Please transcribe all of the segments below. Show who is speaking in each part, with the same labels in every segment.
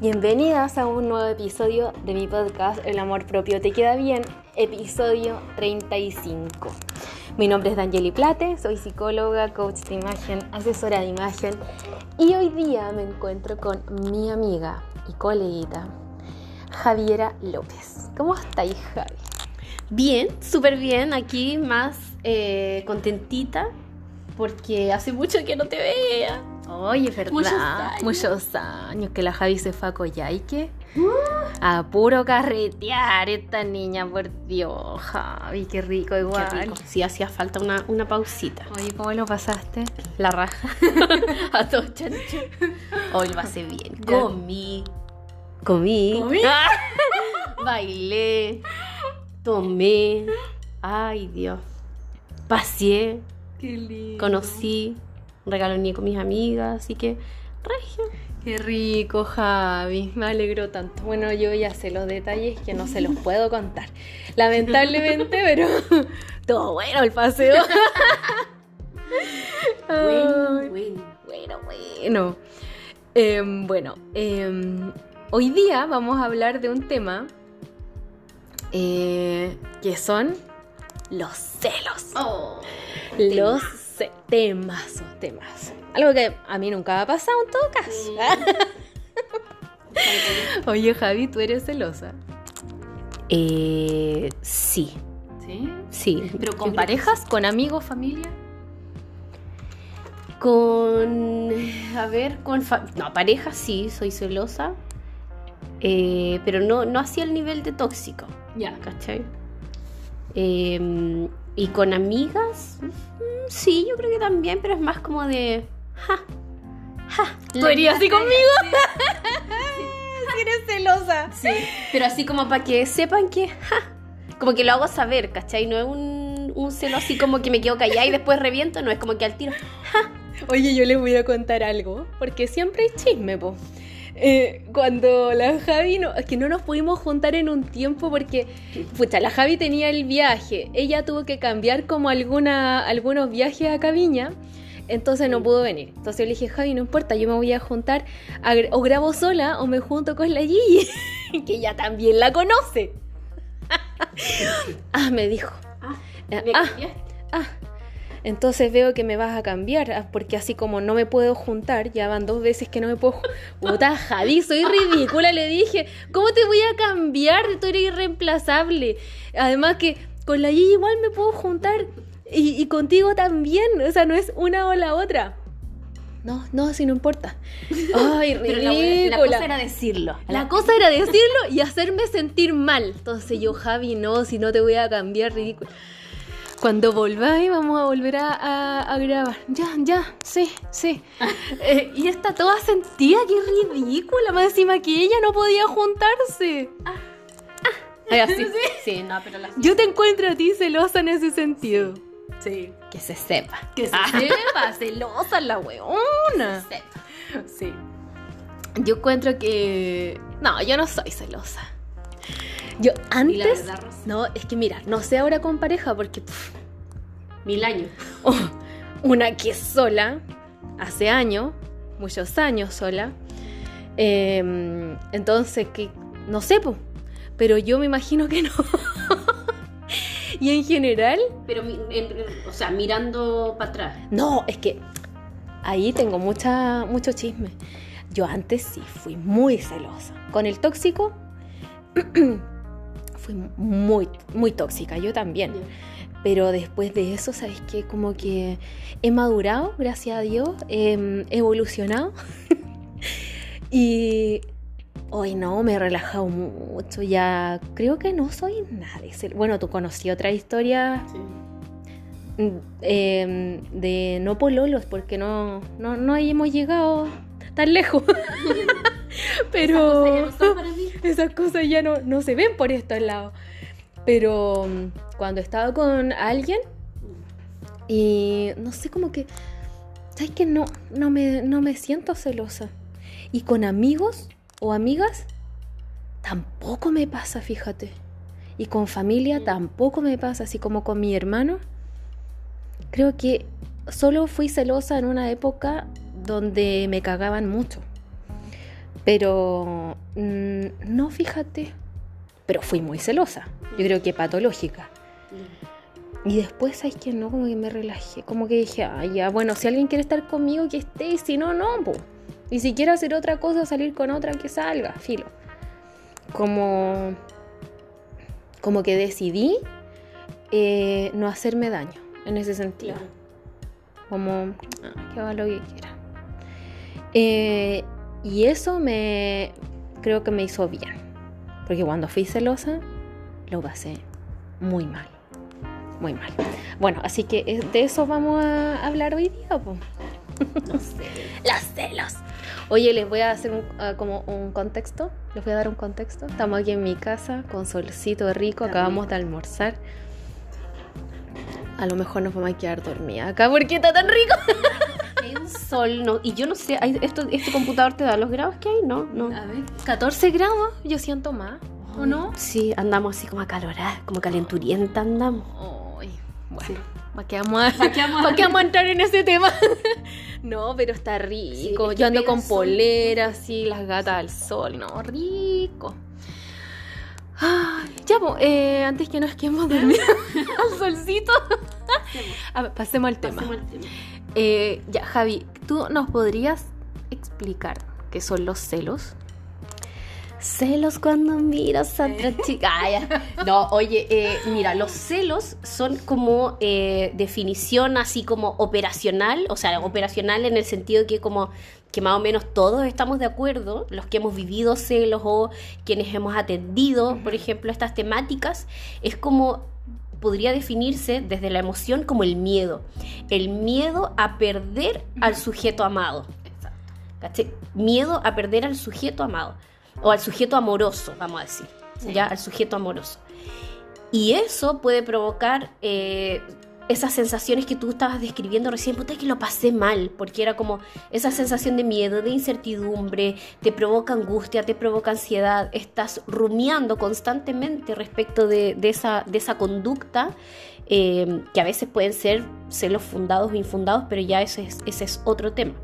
Speaker 1: Bienvenidas a un nuevo episodio de mi podcast El amor propio te queda bien, episodio 35. Mi nombre es Danieli Plate, soy psicóloga, coach de imagen, asesora de imagen y hoy día me encuentro con mi amiga y coleguita Javiera López. ¿Cómo estáis, Javi?
Speaker 2: Bien, súper bien, aquí más eh, contentita porque hace mucho que no te veía.
Speaker 1: Oye, verdad.
Speaker 2: Muchos años.
Speaker 1: Muchos años que la Javi se fue a Coyhaique. A puro carretear esta niña, por Dios, Javi, qué rico igual.
Speaker 2: Qué rico. Sí, hacía falta una, una pausita.
Speaker 1: Oye, ¿cómo lo pasaste?
Speaker 2: La raja. a todo chancho. Hoy lo pasé bien. Comí. Comí.
Speaker 1: ¿Comí?
Speaker 2: Bailé. Tomé. Ay, Dios. Paseé.
Speaker 1: Qué lindo.
Speaker 2: Conocí. Regaloné con mis amigas. Así que, regio.
Speaker 1: Qué rico, Javi. Me alegro tanto. Bueno, yo ya sé los detalles que no se los puedo contar. Lamentablemente, pero todo bueno el paseo.
Speaker 2: Bueno, bueno.
Speaker 1: bueno, bueno. Em, bueno, em, hoy día vamos a hablar de un tema eh, que son los celos.
Speaker 2: Oh,
Speaker 1: Los ce- temazos, temazos. Algo que a mí nunca me ha pasado en todo caso. Oye, Javi, ¿tú eres celosa?
Speaker 2: Eh, sí.
Speaker 1: Sí.
Speaker 2: Sí.
Speaker 1: ¿Pero con parejas, con amigos, familia?
Speaker 2: Con. A ver, con. fa- No, pareja sí, soy celosa. Eh, pero no, no hacia el nivel de tóxico.
Speaker 1: Ya.
Speaker 2: ¿Cachai? Eh, y con amigas, mm, sí, yo creo que también, pero es más como de. Ja, ja.
Speaker 1: ¿Tú harías así conmigo? Si eres celosa.
Speaker 2: Sí, pero así como para que sepan que. ja, como que lo hago saber, ¿cachai? No es un, un celo así como que me quedo callada y después reviento, no es como que al tiro.
Speaker 1: Oye, yo les voy a contar algo, porque siempre hay chisme, po. Eh, cuando la Javi, no, es que no nos pudimos juntar en un tiempo porque, pucha, la Javi tenía el viaje, ella tuvo que cambiar como alguna, algunos viajes a Caviña, entonces no pudo venir. Entonces yo le dije, Javi, no importa, yo me voy a juntar, a o grabo sola o me junto con la Gigi, que ella también la conoce. ah, me dijo.
Speaker 2: Ah, ¿me
Speaker 1: ah? Ah, entonces veo que me vas a cambiar, ah, porque así como no me puedo juntar, ya van dos veces que no me puedo juntar. Puta, Javi, soy ridícula, le dije. ¿Cómo te voy a cambiar? Tú eres irreemplazable. Además que con la Gigi igual me puedo juntar y, y contigo también, o sea, no es una o la otra. No, no, así no importa. Ay,
Speaker 2: Pero la,
Speaker 1: ridícula.
Speaker 2: la cosa era decirlo.
Speaker 1: La cosa era decirlo y hacerme sentir mal. Entonces yo, Javi, no, si no te voy a cambiar, ridículo. Cuando volváis vamos a volver a, a- a grabar. Ya, ya, sí, sí. Eh, y está toda sentida, qué ridícula. Más encima que ella no podía juntarse.
Speaker 2: Ay, así. Sí, no, pero la.
Speaker 1: Yo te encuentro a ti celosa en ese sentido.
Speaker 2: Sí, que se sepa.
Speaker 1: Que se
Speaker 2: Ah,
Speaker 1: sepa, celosa la weona.
Speaker 2: se sepa.
Speaker 1: Sí. Yo encuentro que. No, yo no soy celosa. Yo antes.
Speaker 2: verdad.
Speaker 1: No, es que mira, no sé ahora con pareja porque. pff,
Speaker 2: Mil años.
Speaker 1: oh, una que es sola, hace años, muchos años sola. eh, entonces, que. No sé, po, pero yo me imagino que no. y en general.
Speaker 2: Pero, o sea, mirando para atrás.
Speaker 1: No, es que ahí tengo mucha, mucho chisme. Yo antes sí fui muy celosa. Con el tóxico fui muy, muy tóxica, yo también. Pero después de eso, ¿sabes qué? Como que he madurado, gracias a Dios, he evolucionado. y hoy no, me he relajado mucho. Ya creo que no soy nadie. Bueno, tú conocí otra historia
Speaker 2: Sí.
Speaker 1: eh, de no pololos, porque no, no, no hemos llegado tan lejos. Pero
Speaker 2: Esas cosas ya no para mí.
Speaker 1: esas cosas ya no, no se ven por estos lados. Pero mm, cuando estaba con alguien y no sé, como que, ¿sabes que no, no, me, no me siento celosa? Y con amigos o amigas tampoco me pasa, fíjate. Y con familia
Speaker 2: Mm.
Speaker 1: tampoco me pasa, así como con mi hermano. Creo que solo fui celosa en una época donde me cagaban mucho. Pero mm, no, fíjate. Pero fui muy celosa. Yo creo que patológica. Y después, ¿sabes que No, como que me relajé. Como que dije, ah, ya, bueno, si alguien quiere estar conmigo, que esté. Y si no, no, po. Y si quiere hacer otra cosa, salir con otra, que salga, filo. Como. Como que decidí eh, no hacerme daño en ese sentido. Como, ah, que haga lo que quiera. Eh, y eso me. Creo que me hizo bien. Porque cuando fui celosa, lo pasé muy mal muy mal. Bueno, así que eh, de eso vamos a hablar hoy día. Po.
Speaker 2: Los celos.
Speaker 1: Los celos. Oye, les voy a hacer un, uh, como un contexto. Les voy a dar un contexto. Estamos aquí en mi casa con solcito rico. Acabamos de almorzar. A lo mejor nos vamos a quedar dormidas acá porque está tan rico.
Speaker 2: Sol, no, y yo no sé, hay- esto, ¿este computador te da los grados que hay? No, no.
Speaker 1: A ver, 14 grados. Yo siento más. ¿O no?
Speaker 2: Sí, andamos así como acaloradas, como calenturienta andamos.
Speaker 1: Ay, bueno.
Speaker 2: Sí.
Speaker 1: ¿Para qué vamos a,
Speaker 2: ¿Para qué vamos a-
Speaker 1: ¿para qué vamos a entrar en ese tema? no, pero está rico.
Speaker 2: Sí, es que
Speaker 1: Yo ando con
Speaker 2: el sol.
Speaker 1: polera, así, las gatas al sol, no, rico. Ya, eh, antes que nos quedemos dormidos al solcito, a ver, pasemos al tema.
Speaker 2: Pasemos al tema.
Speaker 1: Eh, ya, Javi, ¿tú nos podrías explicar qué son los celos?
Speaker 2: Celos cuando miras a otra chica. Ah. No, oye, eh, mira, los celos son como eh, definición así como operacional, o sea, operacional en el sentido que como que más o menos todos estamos de acuerdo, los que hemos vivido celos o quienes hemos atendido, por ejemplo, estas temáticas, es como podría definirse desde la emoción como el miedo, el miedo a perder al sujeto amado. ¿Cachai? Miedo a perder al sujeto amado. O al sujeto amoroso, vamos a decir.
Speaker 1: Sí.
Speaker 2: Ya, al sujeto amoroso. Y eso puede provocar eh, esas sensaciones que tú estabas describiendo recién. Puta, que lo pasé mal. Porque era como esa sensación de miedo, de incertidumbre. Te provoca angustia, te provoca ansiedad. Estás rumiando constantemente respecto de, esa, conducta. eh, que a veces pueden ser celos fundados o infundados, pero ya ese es, es otro tema.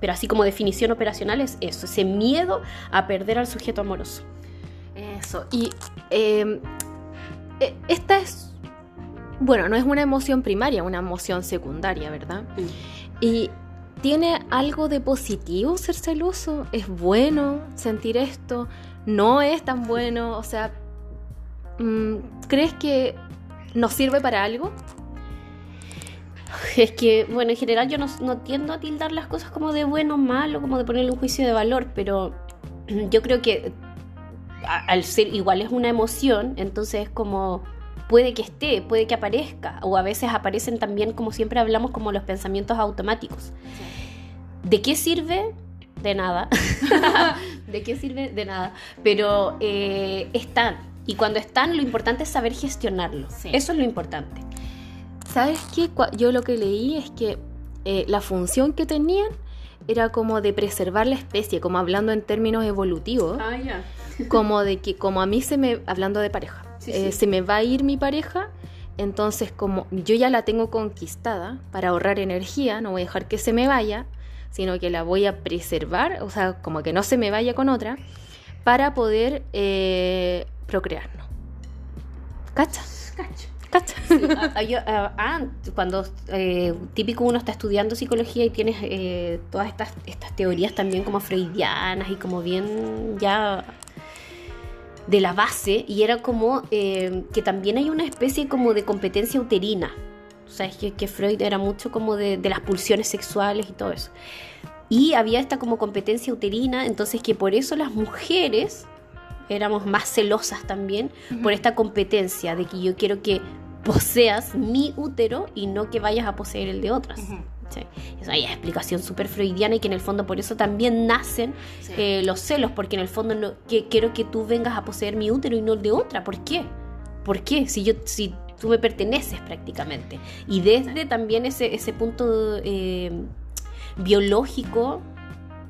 Speaker 2: Pero así como definición operacional es eso, ese miedo a perder al sujeto amoroso.
Speaker 1: Eso. Y eh, eh, esta es, bueno, no es una emoción primaria, una emoción secundaria, ¿verdad? Y tiene algo de positivo ser celoso. Es bueno sentir esto. No es tan bueno. O sea, mm, ¿crees que nos sirve para algo?
Speaker 2: Es que, bueno, en general yo no, no tiendo a tildar las cosas como de bueno o malo, como de ponerle un juicio de valor, pero yo creo que a- al ser igual es una emoción, entonces es como puede que esté, puede que aparezca, o a veces aparecen también, como siempre hablamos, como los pensamientos automáticos. ¿De qué sirve? De nada. ¿De qué sirve? De nada. Pero eh, están. Y cuando están, lo importante es saber gestionarlo.
Speaker 1: Sí.
Speaker 2: Eso es lo importante.
Speaker 1: ¿Sabes qué? Yo lo que leí es que eh, la función que tenían era como de preservar la especie, como hablando en términos evolutivos,
Speaker 2: Ah, ya.
Speaker 1: como de que como a mí se me, hablando de pareja,
Speaker 2: Sí,
Speaker 1: eh,
Speaker 2: sí.
Speaker 1: se me va a ir mi pareja, entonces como yo ya la tengo conquistada para ahorrar energía, no voy a dejar que se me vaya, sino que la voy a preservar, o sea, como que no se me vaya con otra, para poder eh, procrear, ¿no? ¿Cacha?
Speaker 2: Cacho.
Speaker 1: ¿Cacha?
Speaker 2: Ah, ah, yo, ah, ah, cuando eh, típico uno está estudiando psicología y tienes eh, todas estas, estas teorías también como freudianas y como bien ya de la base y era como eh, que también hay una especie como de competencia uterina. O sea, es que, que Freud era mucho como de, de las pulsiones sexuales y todo eso. Y había esta como competencia uterina, entonces que por eso las mujeres éramos más celosas también por esta competencia de que yo quiero que poseas mi útero y no que vayas a poseer el de otras. ¿Sí? Es explicación súper freudiana y que en el fondo por eso también nacen
Speaker 1: Sí.
Speaker 2: eh, los celos, porque en el fondo no, que, quiero que tú vengas a poseer mi útero y no el de otra. ¿Por qué? ¿Por qué? Si yo, si tú me perteneces prácticamente. Y desde también ese, ese punto eh, biológico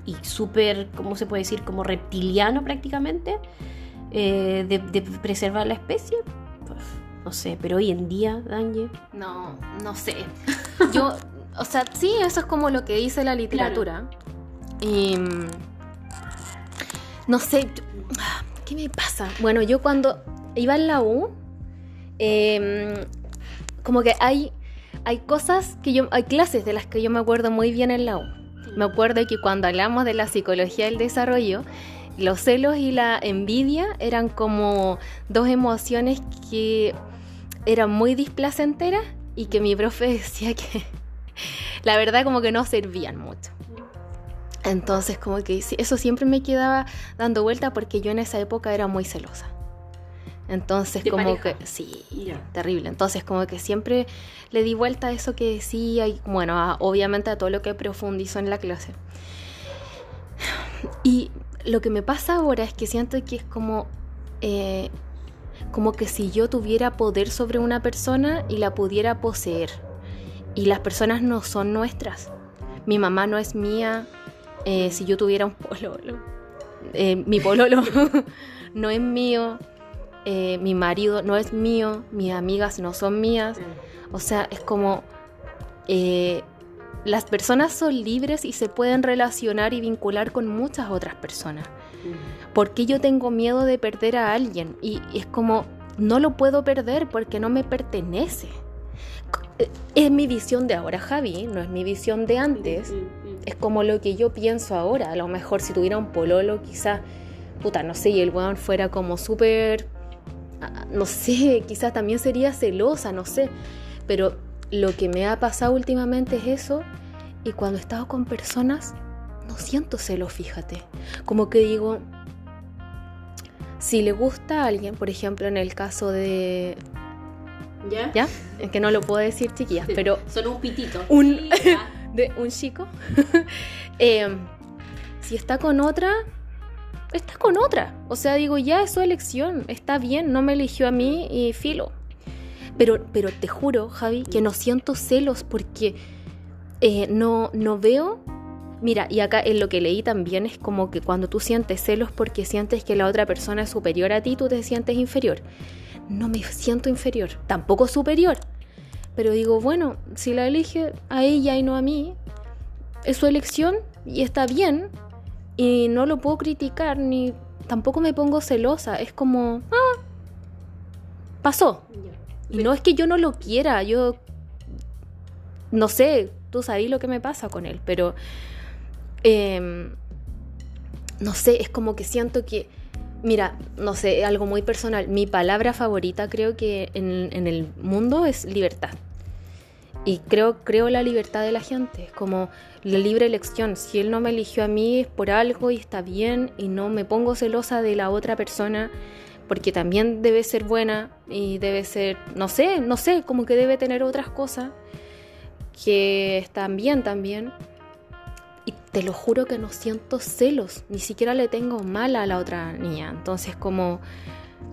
Speaker 2: y súper, ¿cómo se puede decir? Como reptiliano prácticamente, eh, de, de preservar la especie. Pues, no sé, pero hoy en día, Danje,
Speaker 1: No, no sé. Yo, o sea, sí, eso es como lo que dice la literatura. Y, mm, no sé, ¿qué me pasa? Bueno, yo cuando iba en la U, em, como que hay, hay cosas que yo, hay clases de las que yo me acuerdo muy bien en la U. Me acuerdo que cuando hablamos de la psicología del desarrollo, los celos y la envidia eran como dos emociones que eran muy displacenteras y que mi profe decía que la verdad como que no servían mucho. Entonces como que eso siempre me quedaba dando vuelta porque yo en esa época era muy celosa. Entonces
Speaker 2: ¿De
Speaker 1: como
Speaker 2: pareja?
Speaker 1: que sí, terrible. Entonces como que siempre le di vuelta a eso que decía y bueno, a- obviamente a todo lo que profundizó en la clase. Y lo que me pasa ahora es que siento que es como, eh, como que si yo tuviera poder sobre una persona y la pudiera poseer. Y las personas no son nuestras. Mi mamá no es mía. eh, si yo tuviera un pololo, eh, mi pololo no es mío. eh, mi marido no es mío. Mis amigas no son mías. O sea, es como eh, las personas son libres y se pueden relacionar y vincular con muchas otras personas. ¿Por qué yo tengo miedo de perder a alguien? Y, y es como, no lo puedo perder porque no me pertenece. Es mi visión de ahora, Javi, no es mi visión de antes. Es como lo que yo pienso ahora. A lo mejor si tuviera un pololo, quizás, puta, no sé, y el weón fuera como súper, ah, no sé, quizás también sería celosa, no sé. Pero lo que me ha pasado últimamente es eso. Y cuando he estado con personas, no siento celos, fíjate. Como que digo, si le gusta a alguien, por ejemplo, en el caso de...
Speaker 2: ¿Ya?
Speaker 1: ¿Ya? Es que no lo puedo decir, chiquillas, pero
Speaker 2: Son un pitito.
Speaker 1: Un- de un chico. eh, si está con otra, está con otra. O sea, digo, ya es su elección, está bien, no me eligió a mí y filo. Pero, pero te juro, Javi, que no siento celos porque eh, no, no veo. Mira, y acá en lo que leí también es como que cuando tú sientes celos porque sientes que la otra persona es superior a ti, tú te sientes inferior. No me siento inferior, tampoco superior. Pero digo, bueno, si la elige a ella y no a mí, es su elección y está bien. Y no lo puedo criticar ni tampoco me pongo celosa. Es como, ah, pasó. Y no es que yo no lo quiera, yo no sé, tú sabes lo que me pasa con él, pero em, no sé, es como que siento que, mira, no sé, algo muy personal, mi palabra favorita creo que en, el mundo es libertad. Y creo, creo la libertad de la gente, es como la libre elección. Si él no me eligió a mí es por algo y está bien y no me pongo celosa de la otra persona porque también debe ser buena y debe ser, no sé, no sé, como que debe tener otras cosas que están bien también. Te lo juro que no siento celos, ni siquiera le tengo mala a la otra niña. Entonces como,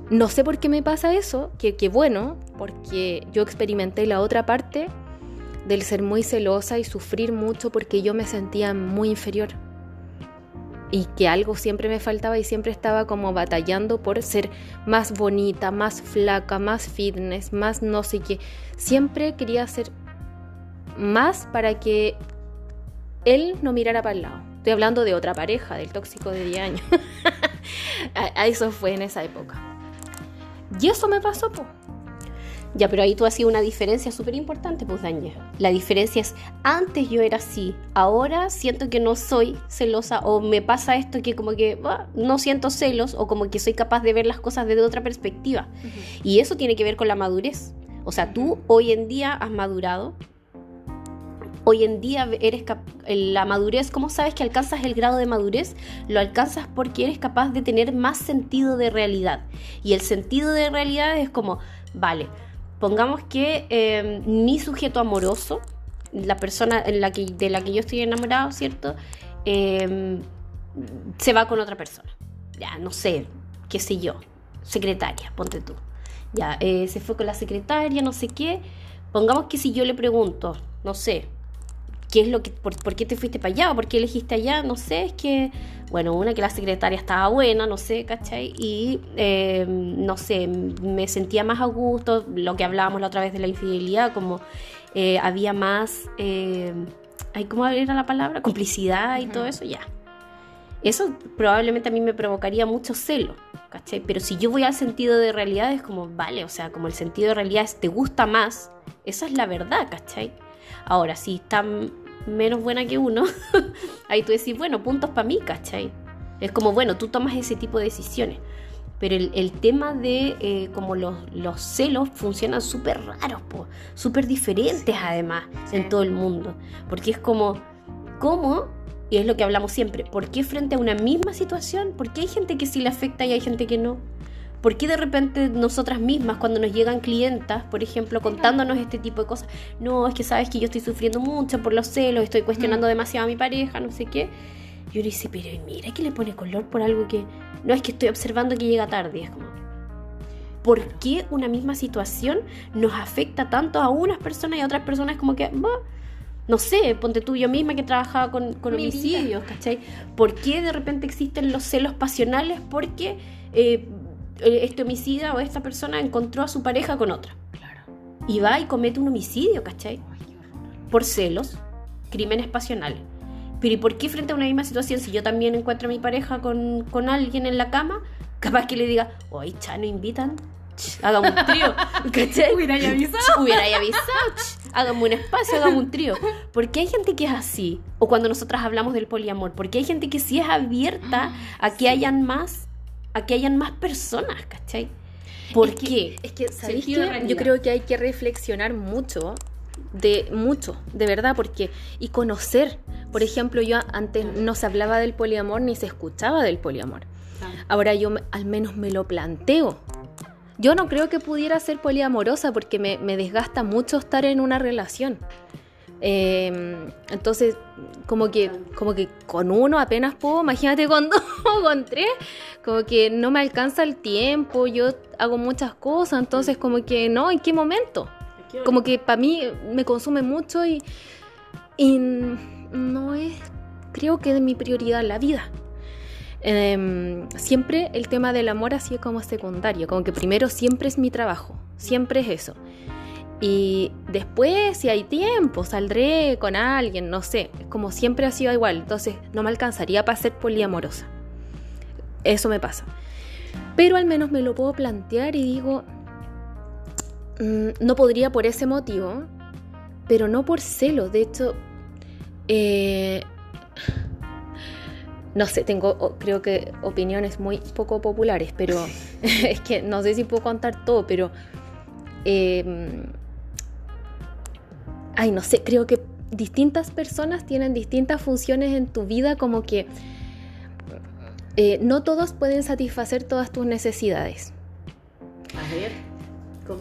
Speaker 1: no sé por qué me pasa eso, que, que bueno, porque yo experimenté la otra parte del ser muy celosa y sufrir mucho porque yo me sentía muy inferior y que algo siempre me faltaba y siempre estaba como batallando por ser más bonita, más flaca, más fitness, más no sé qué. Siempre quería ser más para que él no mirara para el lado. Estoy hablando de otra pareja, del tóxico de 10 años. a, eso fue en esa época. Y eso me pasó, po.
Speaker 2: Ya, pero ahí tú hacías una diferencia súper importante, pues Danja. La diferencia es, antes yo era así, ahora siento que no soy celosa o me pasa esto que como que ah, no siento celos o como que soy capaz de ver las cosas desde otra perspectiva. Y eso tiene que ver con la madurez. O sea, tú hoy en día has madurado. Hoy en día eres la madurez, ¿cómo sabes que alcanzas el grado de madurez? Lo alcanzas porque eres capaz de tener más sentido de realidad. Y el sentido de realidad es como, vale, pongamos que eh, mi sujeto amoroso, la persona en la que, de la que yo estoy enamorado, ¿cierto? Eh, se va con otra persona. Ya, no sé, qué sé yo, secretaria, ponte tú. Ya, eh, se fue con la secretaria, no sé qué. Pongamos que si yo le pregunto, no sé, ¿qué es lo que, por, por qué te fuiste para allá? ¿Por qué elegiste allá? No sé, es que, bueno, una que la secretaria estaba buena, no sé, ¿cachai? Y, eh, no sé, me sentía más a gusto, lo que hablábamos la otra vez de la infidelidad, como eh, había más, eh, ¿cómo era la palabra? Complicidad y todo eso, ya. eso probablemente a mí me provocaría mucho celo, ¿cachai? Pero si yo voy al sentido de realidad es como, vale, o sea, como el sentido de realidad es te gusta más, esa es la verdad, ¿cachai? Ahora, si está menos buena que uno, ahí tú decís, bueno, puntos para mí, ¿cachai? Es como, bueno, tú tomas ese tipo de decisiones. Pero el, tema de eh, como los, los, celos funcionan súper raros, súper diferentes además en todo el mundo. Porque es como, ¿cómo? Y es lo que hablamos siempre, ¿por qué frente a una misma situación? ¿Por qué hay gente que sí le afecta y hay gente que no? ¿Por qué de repente nosotras mismas, cuando nos llegan clientas, por ejemplo, contándonos este tipo de cosas, no, es que sabes que yo estoy sufriendo mucho por los celos, estoy cuestionando demasiado a mi pareja, no sé qué? Y uno dice, pero mira que le pone color por algo que no es que estoy observando que llega tarde, es como, ¿por qué una misma situación nos afecta tanto a unas personas y a otras personas como que, no sé, ponte tú yo misma que trabajaba con, con homicidios, ¿cachai? ¿Por qué de repente existen los celos pasionales? Porque eh, este homicida o esta persona encontró a su pareja con otra. Claro. Y va y comete un homicidio, ¿cachai? Por celos, crímenes pasionales. Pero ¿y por qué frente a una misma situación, si yo también encuentro a mi pareja con, con alguien en la cama, capaz que le diga, oye, cha, ¿no invitan? hagamos un trío, ¿cachai?
Speaker 1: Hubiera avisado.
Speaker 2: Hubiera avisado, hagamos un espacio, hagamos un trío. Porque hay gente que es así, o cuando nosotras hablamos del poliamor, porque hay gente que sí es abierta a que hayan más, a que hayan más personas, ¿cachai?
Speaker 1: ¿Por qué? es que, ¿sabéis qué? Yo creo que hay que reflexionar mucho de mucho, de verdad, porque y conocer. Por ejemplo, yo antes no se hablaba del poliamor ni se escuchaba del poliamor. Ahora yo al menos me lo planteo. Yo no creo que pudiera ser poliamorosa porque me, desgasta mucho estar en una relación. Em, entonces, como que, como que con uno apenas puedo, imagínate con dos o con tres, como que no me alcanza el tiempo, yo hago muchas cosas, entonces como que no, ¿en qué momento? Como que para mí me consume mucho y, y no es, creo que de mi prioridad la vida. Em, siempre el tema del amor ha sido como secundario, como que primero siempre es mi trabajo, siempre es eso. Y después, si hay tiempo, saldré con alguien, no sé, como siempre ha sido igual, entonces no me alcanzaría para ser poliamorosa. Eso me pasa. Pero al menos me lo puedo plantear y digo, Mm, no podría por ese motivo, pero no por celo. De hecho, eh, no sé, tengo creo que opiniones muy poco populares, pero es que no sé si puedo contar todo, pero... Em, ay, no sé, creo que distintas personas tienen distintas funciones en tu vida, como que eh, no todos pueden satisfacer todas tus necesidades. A ver.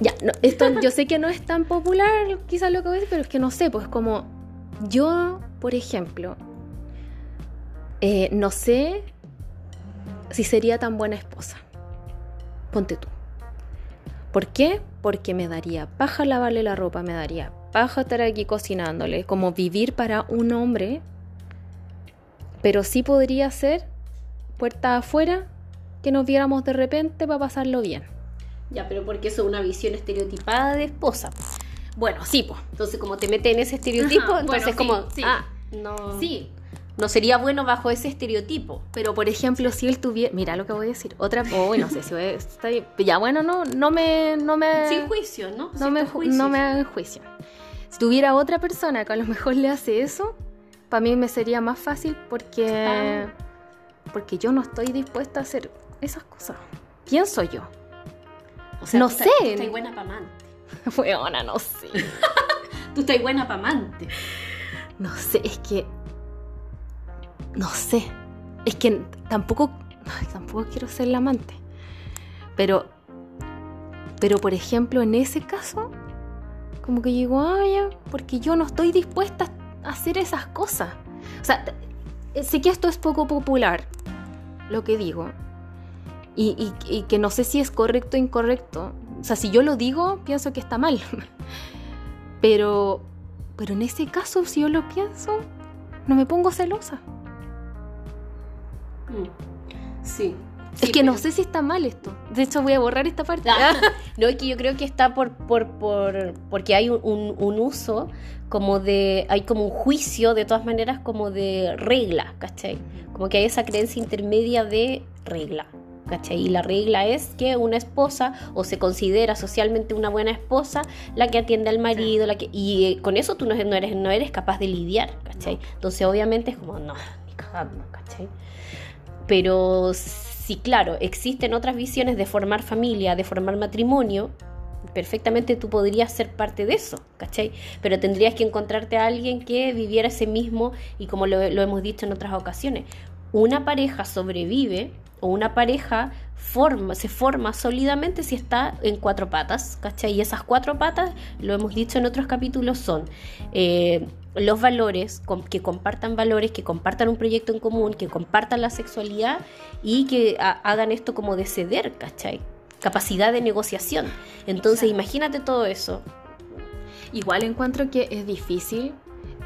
Speaker 1: Ya, esto yo sé que no es tan popular quizás lo que voy a decir, pero es que no sé, pues como yo, por ejemplo, eh, no sé si sería tan buena esposa. Ponte tú. ¿Por qué? Porque me daría paja lavarle la ropa, me daría paja estar aquí cocinándole, como vivir para un hombre, pero sí podría ser puerta afuera que nos viéramos de repente para pasarlo bien.
Speaker 2: Ya, pero porque eso es una visión estereotipada de esposa. Bueno, sí, pues. Entonces, como te mete en ese estereotipo, entonces como, sí. ah, no. Sí. No sería bueno bajo ese estereotipo.
Speaker 1: Pero, por ejemplo, si él tuviera. Mira lo que voy a decir. Otra. Oh, no sé si voy a, está Ya, bueno, no, no me. No me
Speaker 2: Sin juicio, ¿no?
Speaker 1: No me, no me hagan juicio. Si tuviera otra persona que a lo mejor le hace eso, para mí me sería más fácil porque. Porque yo no estoy dispuesta a hacer esas cosas. Pienso yo no sé.
Speaker 2: Tú estás buena para amante.
Speaker 1: No sé.
Speaker 2: tú estás buena para amante.
Speaker 1: No sé, es que. No sé. Es que tampoco. tampoco quiero ser la amante. Pero. Pero por ejemplo, en ese caso. Como que digo, ay, porque yo no estoy dispuesta a hacer esas cosas. O sea, sé que esto es poco popular, lo que digo, y, que no sé si es correcto o incorrecto. O sea, si yo lo digo, pienso que está mal. Pero, pero en ese caso, si yo lo pienso, no me pongo celosa.
Speaker 2: Mm. Sí,
Speaker 1: es que no sé si está mal esto. De hecho, voy a borrar esta parte.
Speaker 2: Ah, no, es que yo creo que está por, por, por porque hay un, un, uso como de, hay como un juicio de todas maneras como de regla, ¿cachai? Como que hay esa creencia intermedia de regla. ¿Cachai? Y la regla es que una esposa o se considera socialmente una buena esposa la que atiende al marido, la que y eh, con eso tú no, no, eres no eres capaz de lidiar, ¿cachai? Entonces obviamente es como no, ni cagando, ¿cachai? Pero sí, claro, existen otras visiones de formar familia, de formar matrimonio, perfectamente tú podrías ser parte de eso, ¿cachai? Pero tendrías que encontrarte a alguien que viviera ese mismo, y como lo, lo hemos dicho en otras ocasiones, una pareja sobrevive o una pareja forma, se forma sólidamente si está en cuatro patas, ¿cachai? Y esas cuatro patas, lo hemos dicho en otros capítulos, son eh, los valores, que compartan valores, que compartan un proyecto en común, que compartan la sexualidad y que hagan esto como de ceder, ¿cachai? Capacidad de negociación. Entonces, imagínate todo eso.
Speaker 1: Igual encuentro que es difícil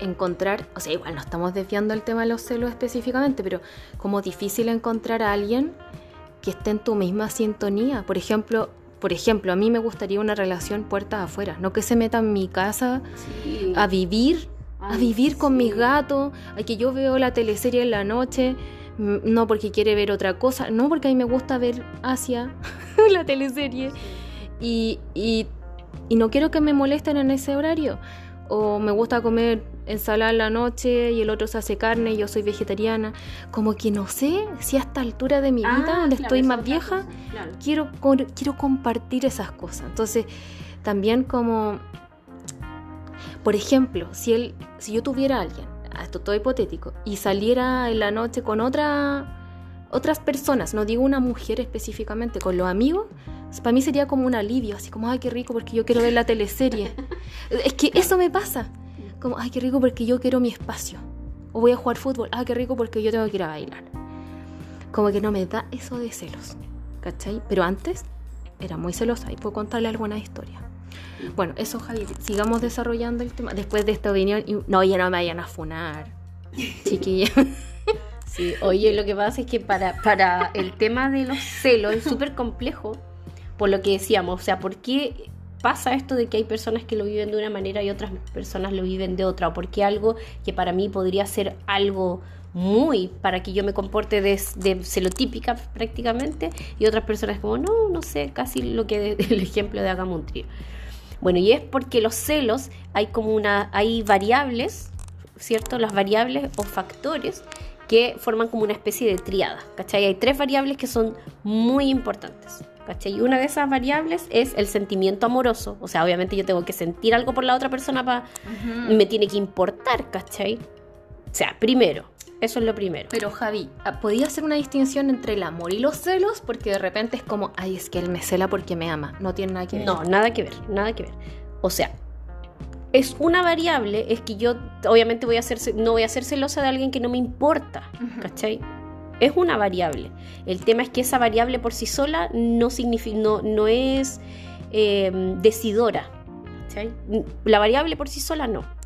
Speaker 1: encontrar, o sea, igual no estamos desviando el tema de los celos específicamente, pero como difícil encontrar a alguien que esté en tu misma sintonía. Por ejemplo, por ejemplo, a mí me gustaría una relación puertas afuera, no que se meta en mi casa a vivir, a vivir con mis gatos, a que yo veo la teleserie en la noche, no porque quiere ver otra cosa, no porque a mí me gusta ver Asia, la teleserie, y, y, y no quiero que me molesten en ese horario o me gusta comer ensalada en la noche y el otro se hace carne y yo soy vegetariana. Como que no sé si a esta altura de mi ah, vida, donde estoy más vieja, quiero, quiero compartir esas cosas. Entonces, también como, por ejemplo, si, él, si yo tuviera a alguien, esto todo hipotético, y saliera en la noche con otra otras personas, no digo una mujer específicamente, con los amigos, para mí sería como un alivio, así como, ay, qué rico porque yo quiero ver la teleserie. es que eso me pasa, como, ay, qué rico porque yo quiero mi espacio. O voy a jugar fútbol, ay, qué rico porque yo tengo que ir a bailar. Como que no me da eso de celos, ¿cachai? Pero antes era muy celosa y puedo contarle alguna historia. Bueno, eso, Javi, sigamos desarrollando el tema. Después de esta opinión, no, ya no me vayan a funar, chiquilla.
Speaker 2: Sí, oye, lo que pasa es que para, para el tema de los celos es súper complejo, por lo que decíamos, o sea, ¿por qué pasa esto de que hay personas que lo viven de una manera y otras personas lo viven de otra? ¿O por qué algo que para mí podría ser algo muy para que yo me comporte de, celotípica prácticamente y otras personas como, no, no sé, casi lo que el ejemplo de Agamuntri. Bueno, y es porque los celos hay como una, hay variables, ¿cierto? Las variables o factores que forman como una especie de triada, ¿cachai? Hay tres variables que son muy importantes, ¿cachai? Y una de esas variables es el sentimiento amoroso, o sea, obviamente yo tengo que sentir algo por la otra persona para... me tiene que importar, ¿cachai? O sea, primero, eso es lo primero.
Speaker 1: Pero Javi, ah, ¿podía hacer una distinción entre el amor y los celos? Porque de repente es como, ay, es que él me cela porque me ama. No tiene nada que ver.
Speaker 2: No, nada que ver, nada que ver. O sea, es una variable, es que yo obviamente voy a ser, no voy a ser celosa de alguien que no me importa, ¿cachai? Es una variable. El tema es que esa variable por sí sola no, significa, no, no es em, decidora. ¿cachai? La variable por sí sola no.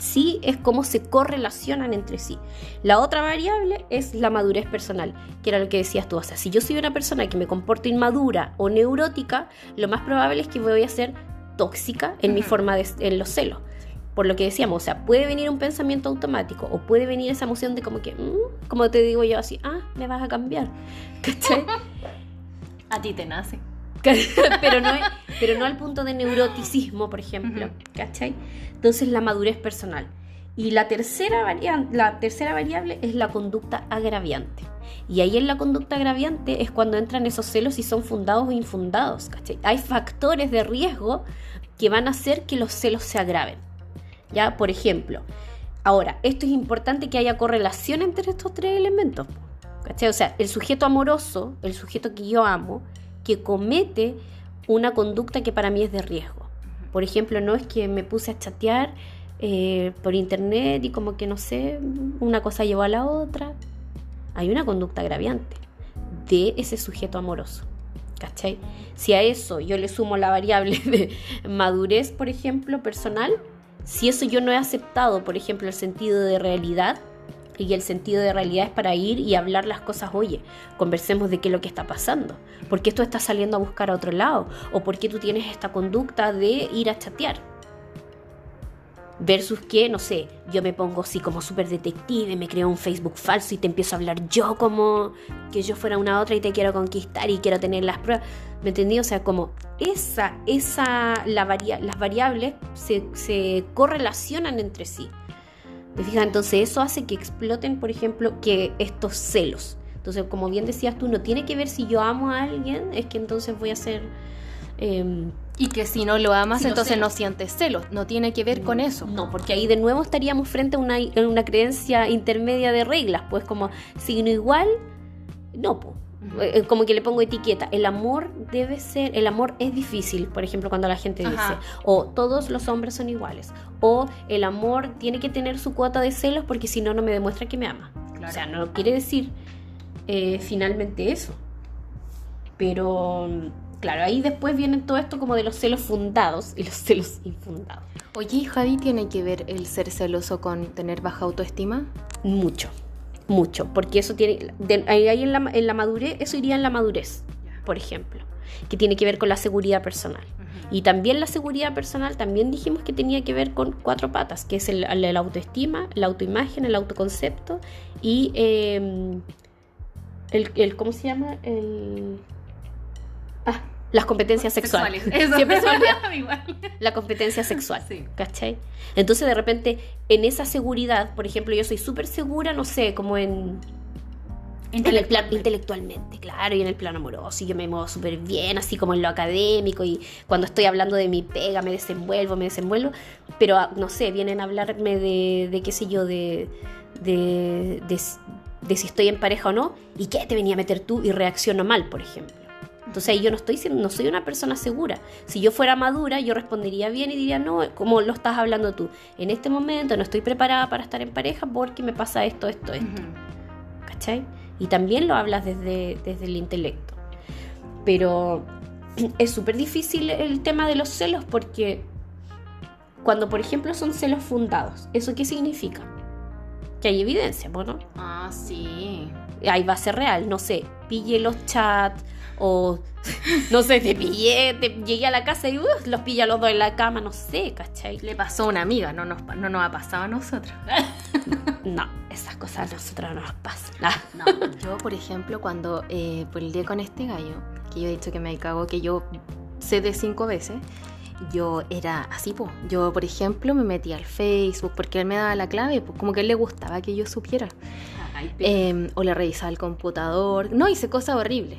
Speaker 2: Sí es cómo se correlacionan entre sí. La otra variable es la madurez personal, que era lo que decías tú. O sea, si yo soy una persona que me comporto inmadura o neurótica, lo más probable es que voy a ser tóxica en mi forma de en los celos. Por lo que decíamos, o sea, puede venir un pensamiento automático o puede venir esa emoción de como que, mm", como te digo yo así, ah, me vas a cambiar. ¿Cachai?
Speaker 1: a ti te nace.
Speaker 2: pero, no, pero no al punto de neuroticismo, por ejemplo. ¿Cachai? Entonces la madurez personal. Y la tercera, variante, la tercera variable es la conducta agraviante. Y ahí en la conducta agraviante es cuando entran esos celos y son fundados o infundados. ¿cachai? Hay factores de riesgo que van a hacer que los celos se agraven. ¿Ya? Por ejemplo, ahora, esto es importante que haya correlación entre estos tres elementos. ¿cachai? O sea, el sujeto amoroso, el sujeto que yo amo, que comete una conducta que para mí es de riesgo. Por ejemplo, no es que me puse a chatear eh, por internet y como que no sé, una cosa llevó a la otra. Hay una conducta agraviante de ese sujeto amoroso. ¿Cachai? Si a eso yo le sumo la variable de madurez, por ejemplo, personal, si eso yo no he aceptado, por ejemplo, el sentido de realidad, Y el sentido de realidad es para ir y hablar las cosas, oye, conversemos de qué es lo que está pasando. ¿Por qué tú estás saliendo a buscar a otro lado? ¿O por qué tú tienes esta conducta de ir a chatear? Versus que, no sé, yo me pongo así como súper detective, me creo un Facebook falso y te empiezo a hablar yo como que yo fuera una otra y te quiero conquistar y quiero tener las pruebas. ¿Me entendí? O sea, como esa, esa, la las variables se, se correlacionan entre sí. ¿Te fijas? Entonces eso hace que exploten, por ejemplo, que estos celos. Entonces, como bien decías tú, no tiene que ver si yo amo a alguien, es que entonces voy a ser...
Speaker 1: Em, y que si no lo amas, entonces no, sientes celos. No tiene que ver con eso.
Speaker 2: No, porque ahí de nuevo estaríamos frente a una, una creencia intermedia de reglas. Pues como signo igual, no, pues. Como que le pongo etiqueta. El amor debe ser, el amor es difícil, por ejemplo, cuando la gente dice, o todos los hombres son iguales, o el amor tiene que tener su cuota de celos porque si no, no me demuestra que me ama. O sea, no quiere decir eh, finalmente eso. Pero claro, ahí después viene todo esto como de los celos fundados y los celos infundados.
Speaker 1: Oye, Javi, ¿tiene que ver el ser celoso con tener baja autoestima?
Speaker 2: Mucho, mucho, porque eso tiene, ahí en la, en la madurez, eso iría en la madurez, por ejemplo, que tiene que ver con la seguridad personal. Y también la seguridad personal, también dijimos que tenía que ver con cuatro patas, que es el, autoestima, la autoimagen, el autoconcepto y em, el, el, ¿cómo se llama? El Ah, las competencias sexuales. Siempre se Igual. La competencia sexual. Sí. ¿Cachai? Entonces, de repente, en esa seguridad, por ejemplo, yo soy súper segura, no sé, como en. Intelectualmente. intelectualmente, claro, y en el plano amoroso, y yo me muevo súper bien, así como en lo académico, y cuando estoy hablando de mi pega me desenvuelvo, me desenvuelvo, pero ah, no sé, vienen a hablarme de, de qué sé yo, de, de, de, de si estoy en pareja o no, y qué te venía a meter tú y reacciono mal, por ejemplo. Entonces ahí yo no estoy no soy una persona segura. Si yo fuera madura, yo respondería bien y diría, no, como lo estás hablando tú. En este momento no estoy preparada para estar en pareja porque me pasa esto, esto, esto. ¿Cachai? Y también lo hablas desde, desde el intelecto. Pero es súper difícil el tema de los celos porque cuando, por ejemplo, son celos fundados, ¿eso qué significa? Que hay evidencia, ¿no?
Speaker 1: Ah, sí.
Speaker 2: Ahí va a ser real, no sé, pille los chats o no sé, te pillé, te, llegué a la casa y uh, los pilla los dos en la cama, no sé, ¿cachai?
Speaker 1: Le pasó a una amiga, no nos, no nos ha pasado a nosotros.
Speaker 2: no, esas cosas a nosotros no nos pasan.
Speaker 1: no, yo, por ejemplo, cuando eh, día con este gallo, que yo he dicho que me cago, que yo sé de cinco veces, yo era así, pues. Yo, por ejemplo, me metía al Facebook porque él me daba la clave, pues como que a él le gustaba que yo supiera. Em, o le revisaba el computador. No, hice cosas horribles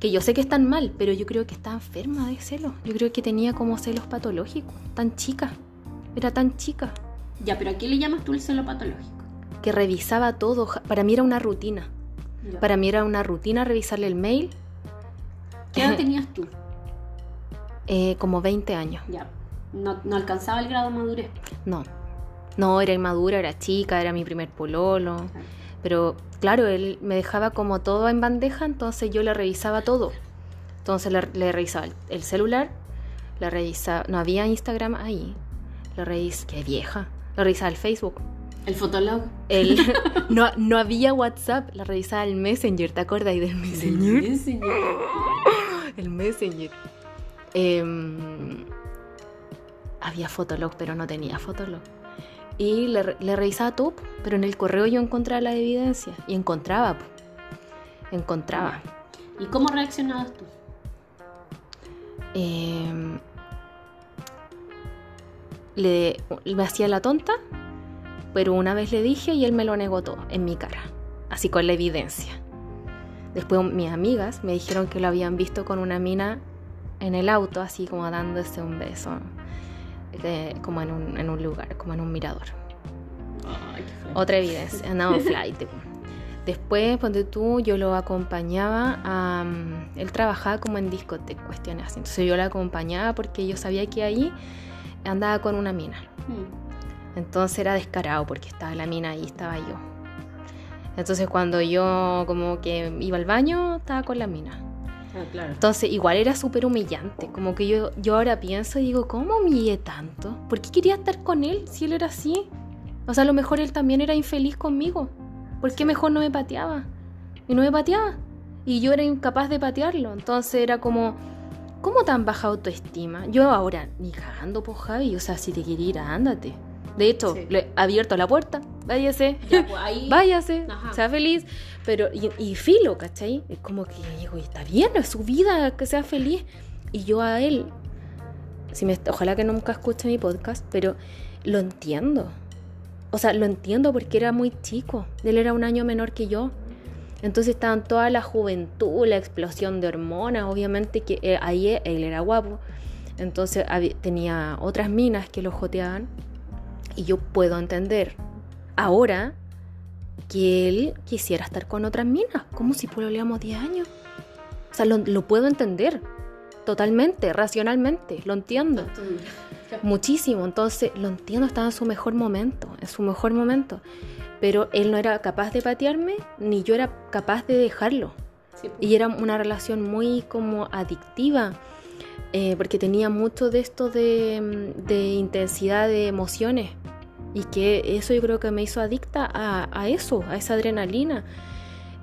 Speaker 1: que yo sé que están mal, pero yo creo que está enferma de celos. Yo creo que tenía como celos patológicos, tan chica. Era tan chica.
Speaker 2: Ya, pero ¿a qué le llamas tú el celo patológico?
Speaker 1: Que revisaba todo. Para mí era una rutina. Para mí era una rutina revisarle el mail.
Speaker 2: ¿Qué edad tenías tú?
Speaker 1: Eh, como 20 años.
Speaker 2: Ya. No, no, alcanzaba el grado de madurez?
Speaker 1: No. No, era inmadura, era chica, era mi primer pololo. Pero claro, él me dejaba como todo en bandeja, entonces yo le revisaba todo. Entonces le, revisaba el, celular, le revisaba, no había Instagram ahí, le revisaba, qué vieja, le revisaba el Facebook.
Speaker 2: ¿El Fotolog?
Speaker 1: El, no, no había WhatsApp, le revisaba el Messenger, ¿te acuerdas ahí del Messenger? El Messenger. el Messenger. Em, había Fotolog, pero no tenía Fotolog. Y le, revisaba todo, pero en el correo yo encontraba la evidencia. Y encontraba, encontraba.
Speaker 2: ¿Y cómo reaccionabas tú?
Speaker 1: Em, le, me hacía la tonta, pero una vez le dije y él me lo negó todo en mi cara, así con la evidencia. Después mis amigas me dijeron que lo habían visto con una mina en el auto, así como dándose un beso como en un, en un, lugar, como en un mirador. Otra evidencia, no, flight. Después, ponte tú, yo lo acompañaba a... Mm, él trabajaba como en discoteca, cuestiones así. Entonces yo lo acompañaba porque yo sabía que ahí andaba con una mina. Hmm. Entonces era descarado porque estaba la mina ahí, estaba yo. Entonces cuando yo como que iba al baño, estaba con la mina. Ah, Entonces, igual era súper humillante. Como que yo, yo ahora pienso y digo, ¿cómo humillé tanto? ¿Por qué quería estar con él si él era así? O sea, a lo mejor él también era infeliz conmigo. ¿Por qué mejor no me pateaba? Y no me pateaba. Y yo era incapaz de patearlo. Entonces era como, ¿cómo tan baja autoestima? Yo ahora, ni cagando por Javi. O sea, si te quiere ir, ándate. De hecho, le he abierto la puerta. Váyase.
Speaker 2: Ya, pues, ahí-
Speaker 1: Váyase.
Speaker 2: Ajá.
Speaker 1: Sea feliz. Pero, y, y filo, ¿cachai? Es como que digo, está bien, es su vida, que sea feliz. Y yo a él, si me, ojalá que nunca escuche mi podcast, pero lo entiendo. O sea, lo entiendo porque era muy chico. Él era un año menor que yo. Entonces estaban toda la juventud, la explosión de hormonas, obviamente que eh, ahí él era guapo. Entonces había- tenía otras minas que lo joteaban. Y yo puedo entender ahora que él quisiera estar con otras minas, como si pololeamos 10 años. O sea, lo, lo puedo entender totalmente, racionalmente, lo entiendo muchísimo. Entonces, lo entiendo, estaba en su mejor momento, en su mejor momento. Pero él no era capaz de patearme, ni yo era capaz de dejarlo.
Speaker 2: Sí, pues.
Speaker 1: Y era una relación muy como adictiva, eh, porque tenía mucho de esto de, de intensidad de emociones. Y que eso yo creo que me hizo adicta a, eso, a esa adrenalina.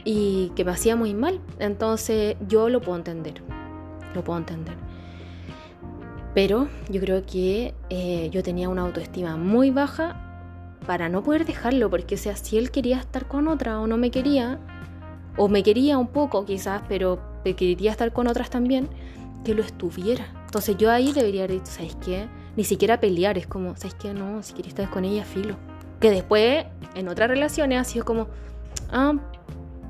Speaker 1: Y que me hacía muy mal. Entonces yo lo puedo entender. Lo puedo entender. Pero yo creo que eh, yo tenía una autoestima muy baja para no poder dejarlo, porque o sea, si él quería estar con otra o no me quería, o me quería un poco quizás, pero quería estar con otras también, que lo estuviera. Entonces yo ahí debería haber dicho, ¿sabes qué? Ni siquiera pelear, es como, ¿sabes qué? No, si quieres estar con ella, filo. Que después, en otras relaciones, ha sido como, ah,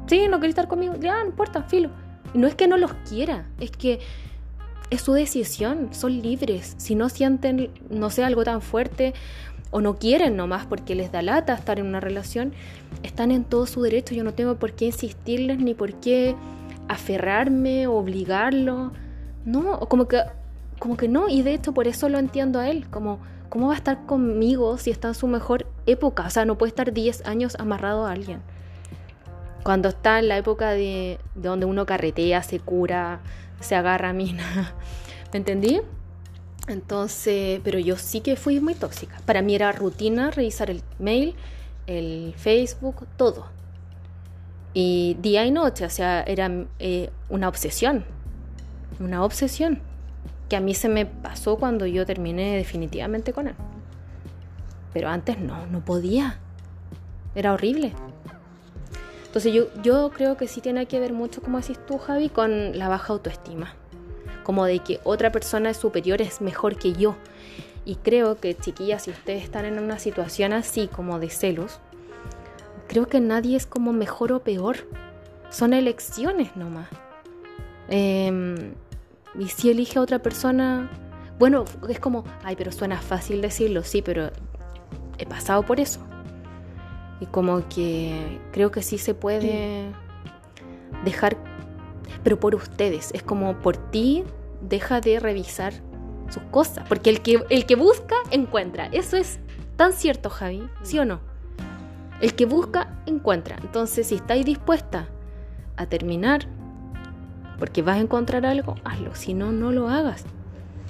Speaker 1: sí, no querés estar conmigo, ya, no importa, filo. No es que no los quiera, es que es su decisión, son libres. Si no sienten, no sé, algo tan fuerte o no quieren nomás porque les da lata estar en una relación, están en todo su derecho. Yo no tengo por qué insistirles ni por qué aferrarme, obligarlo. No, como que, como que no. Y de hecho por eso lo entiendo a él. Como, ¿cómo va a estar conmigo si está en su mejor época? O sea, no puede estar 10 años amarrado a alguien. Cuando está en la época de, de donde uno carretea, se cura, se agarra a mina. ¿Me entendí? Entonces, pero yo sí que fui muy tóxica. Para mí era rutina revisar el mail, el Facebook, todo. Y día y noche, o sea, era eh, una obsesión. Una obsesión. Que a mí se me pasó cuando yo terminé definitivamente con él. Pero antes no, no podía. Era horrible. Entonces yo, yo creo que sí tiene que ver mucho, como decís tú, Javi, con la baja autoestima. Como de que otra persona es superior, es mejor que yo. Y creo que, chiquillas, si ustedes están en una situación así como de celos, creo que nadie es como mejor o peor. Son elecciones nomás. Eh, y si elige a otra persona, bueno, es como, ay, pero suena fácil decirlo, sí, pero he pasado por eso. Y como que creo que sí se puede dejar, pero por ustedes, es como por ti, deja de revisar sus cosas, porque el que, el que busca, encuentra. Eso es tan cierto, Javi, ¿sí o no? El que busca, encuentra. Entonces, si estáis dispuesta a terminar, porque vas a encontrar algo, hazlo, si no, no lo hagas.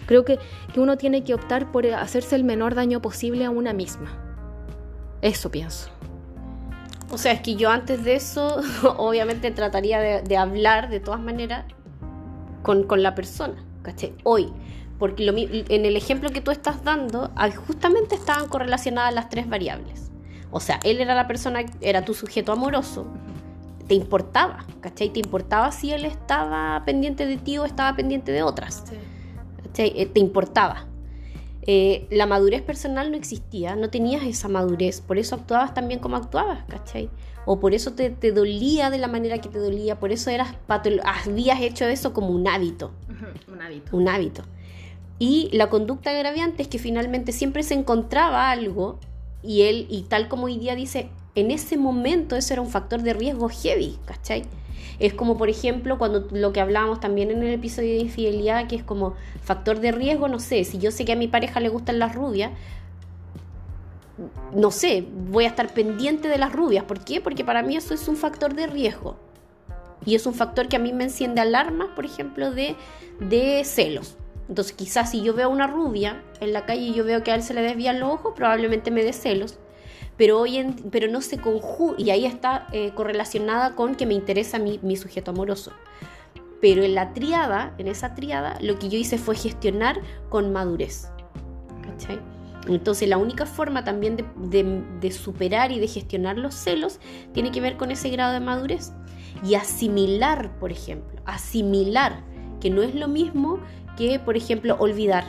Speaker 1: Creo que, que uno tiene que optar por hacerse el menor daño posible a una misma. Eso pienso.
Speaker 2: O sea, es que yo antes de eso, obviamente trataría de, de hablar de todas maneras con, con la persona, ¿cachai? Hoy. Porque lo, en el ejemplo que tú estás dando, ah, justamente estaban correlacionadas las tres variables. O sea, él era la persona, era tu sujeto amoroso, te importaba, ¿cachai? Te importaba si él estaba pendiente de ti o estaba pendiente de otras. ¿cachai? Eh, te importaba. Eh, la madurez personal no existía, no tenías esa madurez, por eso actuabas también como actuabas, ¿cachai? O por eso te, te dolía de la manera que te dolía, por eso eras habías hecho eso como un hábito,
Speaker 1: Un hábito.
Speaker 2: un hábito. Y la conducta agraviante es que finalmente siempre se encontraba algo y él, y tal como hoy día dice, en ese momento eso era un factor de riesgo heavy, ¿cachai? Es como, por ejemplo, cuando lo que hablábamos también en el episodio de infidelidad, que es como factor de riesgo, no sé, si yo sé que a mi pareja le gustan las rubias, no sé, voy a estar pendiente de las rubias. ¿Por qué? Porque para mí eso es un factor de riesgo. Y es un factor que a mí me enciende alarmas, por ejemplo, de, de celos. Entonces quizás si yo veo una rubia en la calle y yo veo que a él se le desvían los ojos, probablemente me dé celos. Pero, hoy en, pero no se conjuga, y ahí está eh, correlacionada con que me interesa mi, mi sujeto amoroso. Pero en la triada, en esa triada, lo que yo hice fue gestionar con madurez. Entonces la única forma también de, superar y de gestionar los celos tiene que ver con ese grado de madurez. Y asimilar, por ejemplo, asimilar, que no es lo mismo que, por ejemplo, olvidar.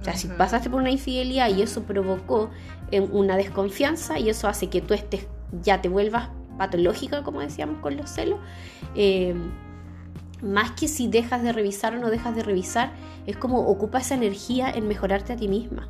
Speaker 2: O sea, si pasaste por una infidelidad y eso provocó eh, una desconfianza y eso hace que tú estés, ya te vuelvas patológica, como decíamos, con los celos, eh, más que si dejas de revisar o no dejas de revisar, es como ocupa esa energía en mejorarte a ti misma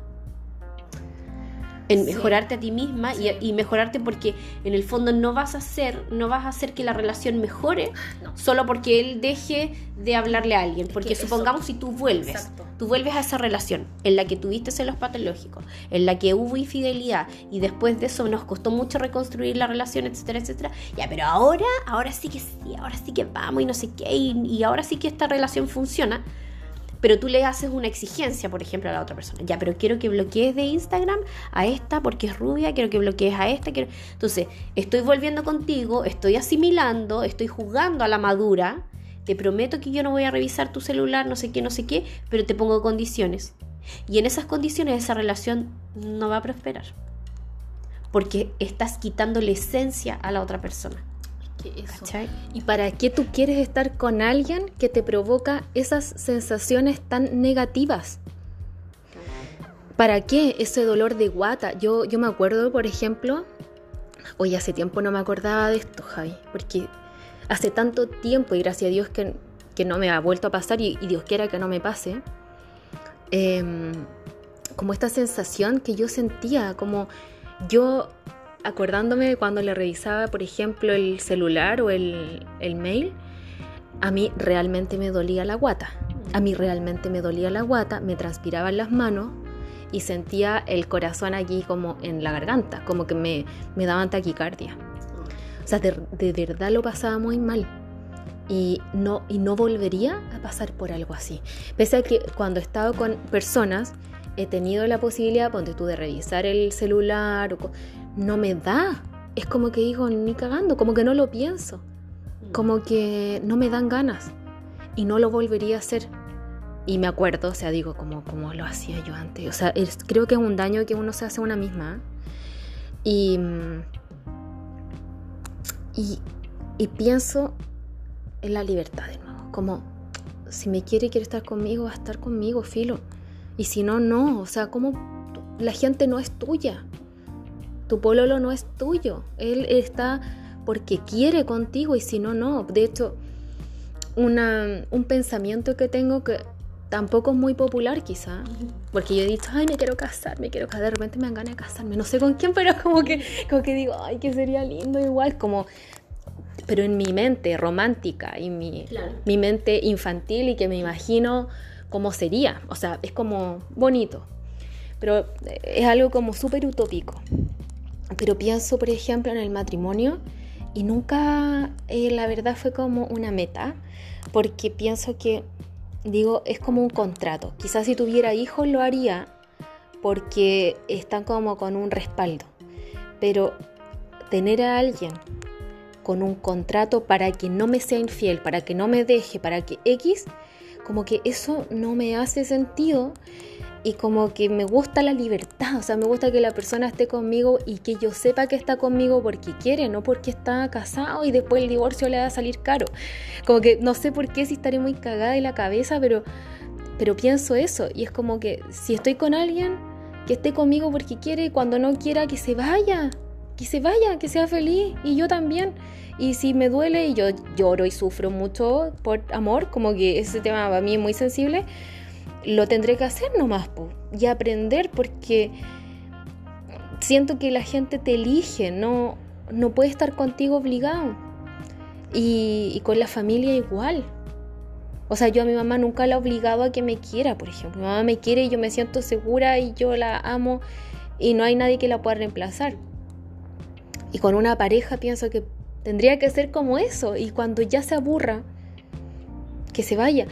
Speaker 2: en mejorarte a ti misma y, mejorarte porque en el fondo no vas a hacer, no vas a hacer que la relación mejore solo porque él deje de hablarle a alguien. Porque supongamos si tú vuelves, tú vuelves a esa relación en la que tuviste celos patológicos, en la que hubo infidelidad y después de eso nos costó mucho reconstruir la relación, etcétera, etcétera. Ya, pero ahora, ahora sí que sí, ahora sí que vamos y no sé qué, y ahora sí que esta relación funciona pero tú le haces una exigencia, por ejemplo, a la otra persona. Ya, pero quiero que bloquees de Instagram a esta porque es rubia, quiero que bloquees a esta. Entonces, estoy volviendo contigo, estoy asimilando, estoy jugando a la madura. Te prometo que yo no voy a revisar tu celular, no sé qué, no sé qué, pero te pongo condiciones. Y en esas condiciones esa relación no va a prosperar. Porque estás quitando la esencia a la otra persona.
Speaker 1: ¿Y para qué tú quieres estar con alguien que te provoca esas sensaciones tan negativas? ¿Para qué ese dolor de guata? Yo, yo me acuerdo, por ejemplo, hoy hace tiempo no me acordaba de esto, Javi, porque hace tanto tiempo, y gracias a Dios que, no me ha vuelto a pasar, y, Dios quiera que no me pase, em, como esta sensación que yo sentía, como yo acordándome cuando le revisaba, por ejemplo, el celular o el, mail, a mí realmente me dolía la guata. A mí realmente me dolía la guata, me transpiraban las manos y sentía el corazón aquí como en la garganta, como que me, me daban taquicardia. O sea, de, de, verdad lo pasaba muy mal. Y no, y no volvería a pasar por algo así. Pese a que cuando he estado con personas, he tenido la posibilidad, ponte tú, de revisar el celular, o, no me da. Es como que digo, ni cagando, como que no lo pienso. Como que no me dan ganas. Y no lo volvería a hacer. Y me acuerdo, o sea, digo, como, como lo hacía yo antes. O sea, creo que es un daño que uno se hace a una misma. Y, y, y pienso en la libertad de nuevo. Como, si me quiere, quiere estar conmigo, va a estar conmigo, filo. Y si no, no. O sea, como la gente no es tuya. Tu pololo no es tuyo. Él está porque quiere contigo y si no, no. De hecho, un pensamiento que tengo que tampoco es muy popular quizá, porque yo he dicho, ay, me quiero casar, me quiero casar, de repente me dan ganas de casarme, no sé con quién, pero como que, como que digo, ay, que sería lindo igual, como, pero en mi mente romántica y mi, mi mente infantil y que me imagino cómo sería, o sea, es como bonito, pero es algo como súper utópico. Pero pienso, por ejemplo, en el matrimonio y nunca, eh, la verdad, fue como una meta, porque pienso que, digo, es como un contrato. Quizás si tuviera hijos lo haría porque están como con un respaldo. Pero tener a alguien con un contrato para que no me sea infiel, para que no me deje, para que X, como que eso no me hace sentido y como que me gusta la libertad, o sea, me gusta que la persona esté conmigo y que yo sepa que está conmigo porque quiere, no porque está casado y después el divorcio le va a salir caro. Como que no sé por qué si estaré muy cagada en la cabeza, pero, pero pienso eso y es como que si estoy con alguien, que esté conmigo porque quiere y cuando no quiera que se vaya, que se vaya, que sea feliz y yo también. Y si me duele y yo lloro y sufro mucho por amor, como que ese tema para mí es muy sensible, lo tendré que hacer nomás y aprender porque siento que la gente te elige, no, no puede estar contigo obligado. Y, con la familia igual. O sea, yo a mi mamá nunca la he obligado a que me quiera, por ejemplo. Mi mamá me quiere y yo me siento segura y yo la amo y no hay nadie que la pueda reemplazar. Y con una pareja pienso que tendría que ser como eso y cuando ya se aburra, que se vaya.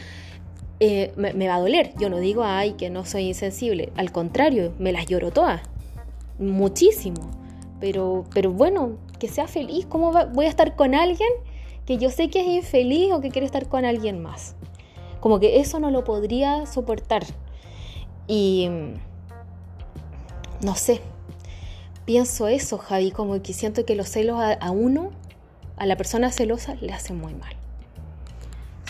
Speaker 1: Eh, me, va a doler. Yo no digo, ay, que no soy insensible. Al contrario, me las lloro todas. muchísimo. Pero, pero bueno, que sea feliz. ¿Cómo voy a estar con alguien que yo sé que es infeliz o que quiere estar con alguien más? Como que eso no lo podría soportar. Y no sé, pienso eso, Javi, como que siento que los celos a, uno, a la persona celosa, le hacen muy mal.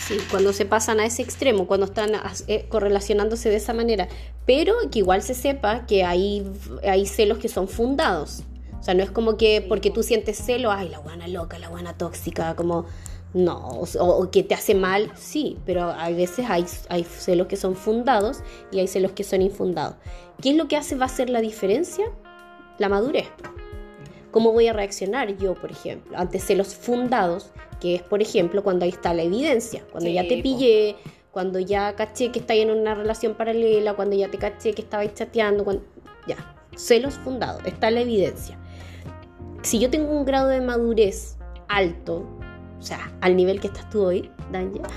Speaker 2: Sí, cuando se pasan a ese extremo, cuando están eh, correlacionándose de esa manera, pero que igual se sepa que hay, hay celos que son fundados. O sea, no es como que porque tú sientes celo, ay, la guana loca, la guana tóxica, como no, o, que te hace mal, sí, pero hay veces hay, hay celos que son fundados y hay celos que son infundados. ¿Qué es lo que hace va a ser la diferencia? La madurez. ¿Cómo voy a reaccionar yo, por ejemplo, ante celos fundados, que es, por ejemplo, cuando ahí está la evidencia, cuando ya te pillé, cuando ya caché que estáis en una relación paralela, cuando ya te caché que estabais chateando, cuando... ya, celos fundados, está la evidencia si yo tengo un grado de madurez alto, o sea, al nivel que estás tú hoy, Danja,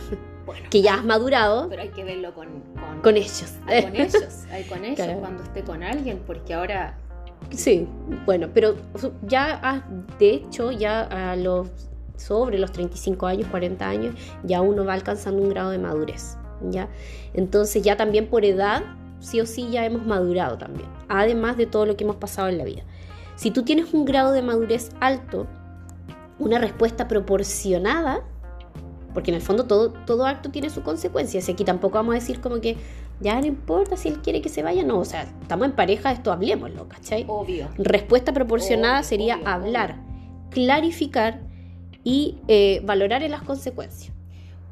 Speaker 2: bueno, que ya has madurado.
Speaker 1: Pero hay que verlo con,
Speaker 2: con, ellos.
Speaker 1: con ellos, hay con ellos cuando esté con alguien, porque ahora...
Speaker 2: Sí, bueno, pero ya de hecho, ya a los sobre los 35 años, 40 años, ya uno va alcanzando un grado de madurez, ¿ya? Entonces ya también por edad, sí o sí ya hemos madurado también, además de todo lo que hemos pasado en la vida. Si tú tienes un grado de madurez alto, una respuesta proporcionada, porque en el fondo todo, todo acto tiene su consecuencia. Si aquí tampoco vamos a decir como que ya no importa si él quiere que se vaya, no, o sea, estamos en pareja, esto hablemoslo, ¿cachai?
Speaker 1: Obvio.
Speaker 2: Respuesta proporcionada sería hablar, clarificar y eh, valorar en las consecuencias.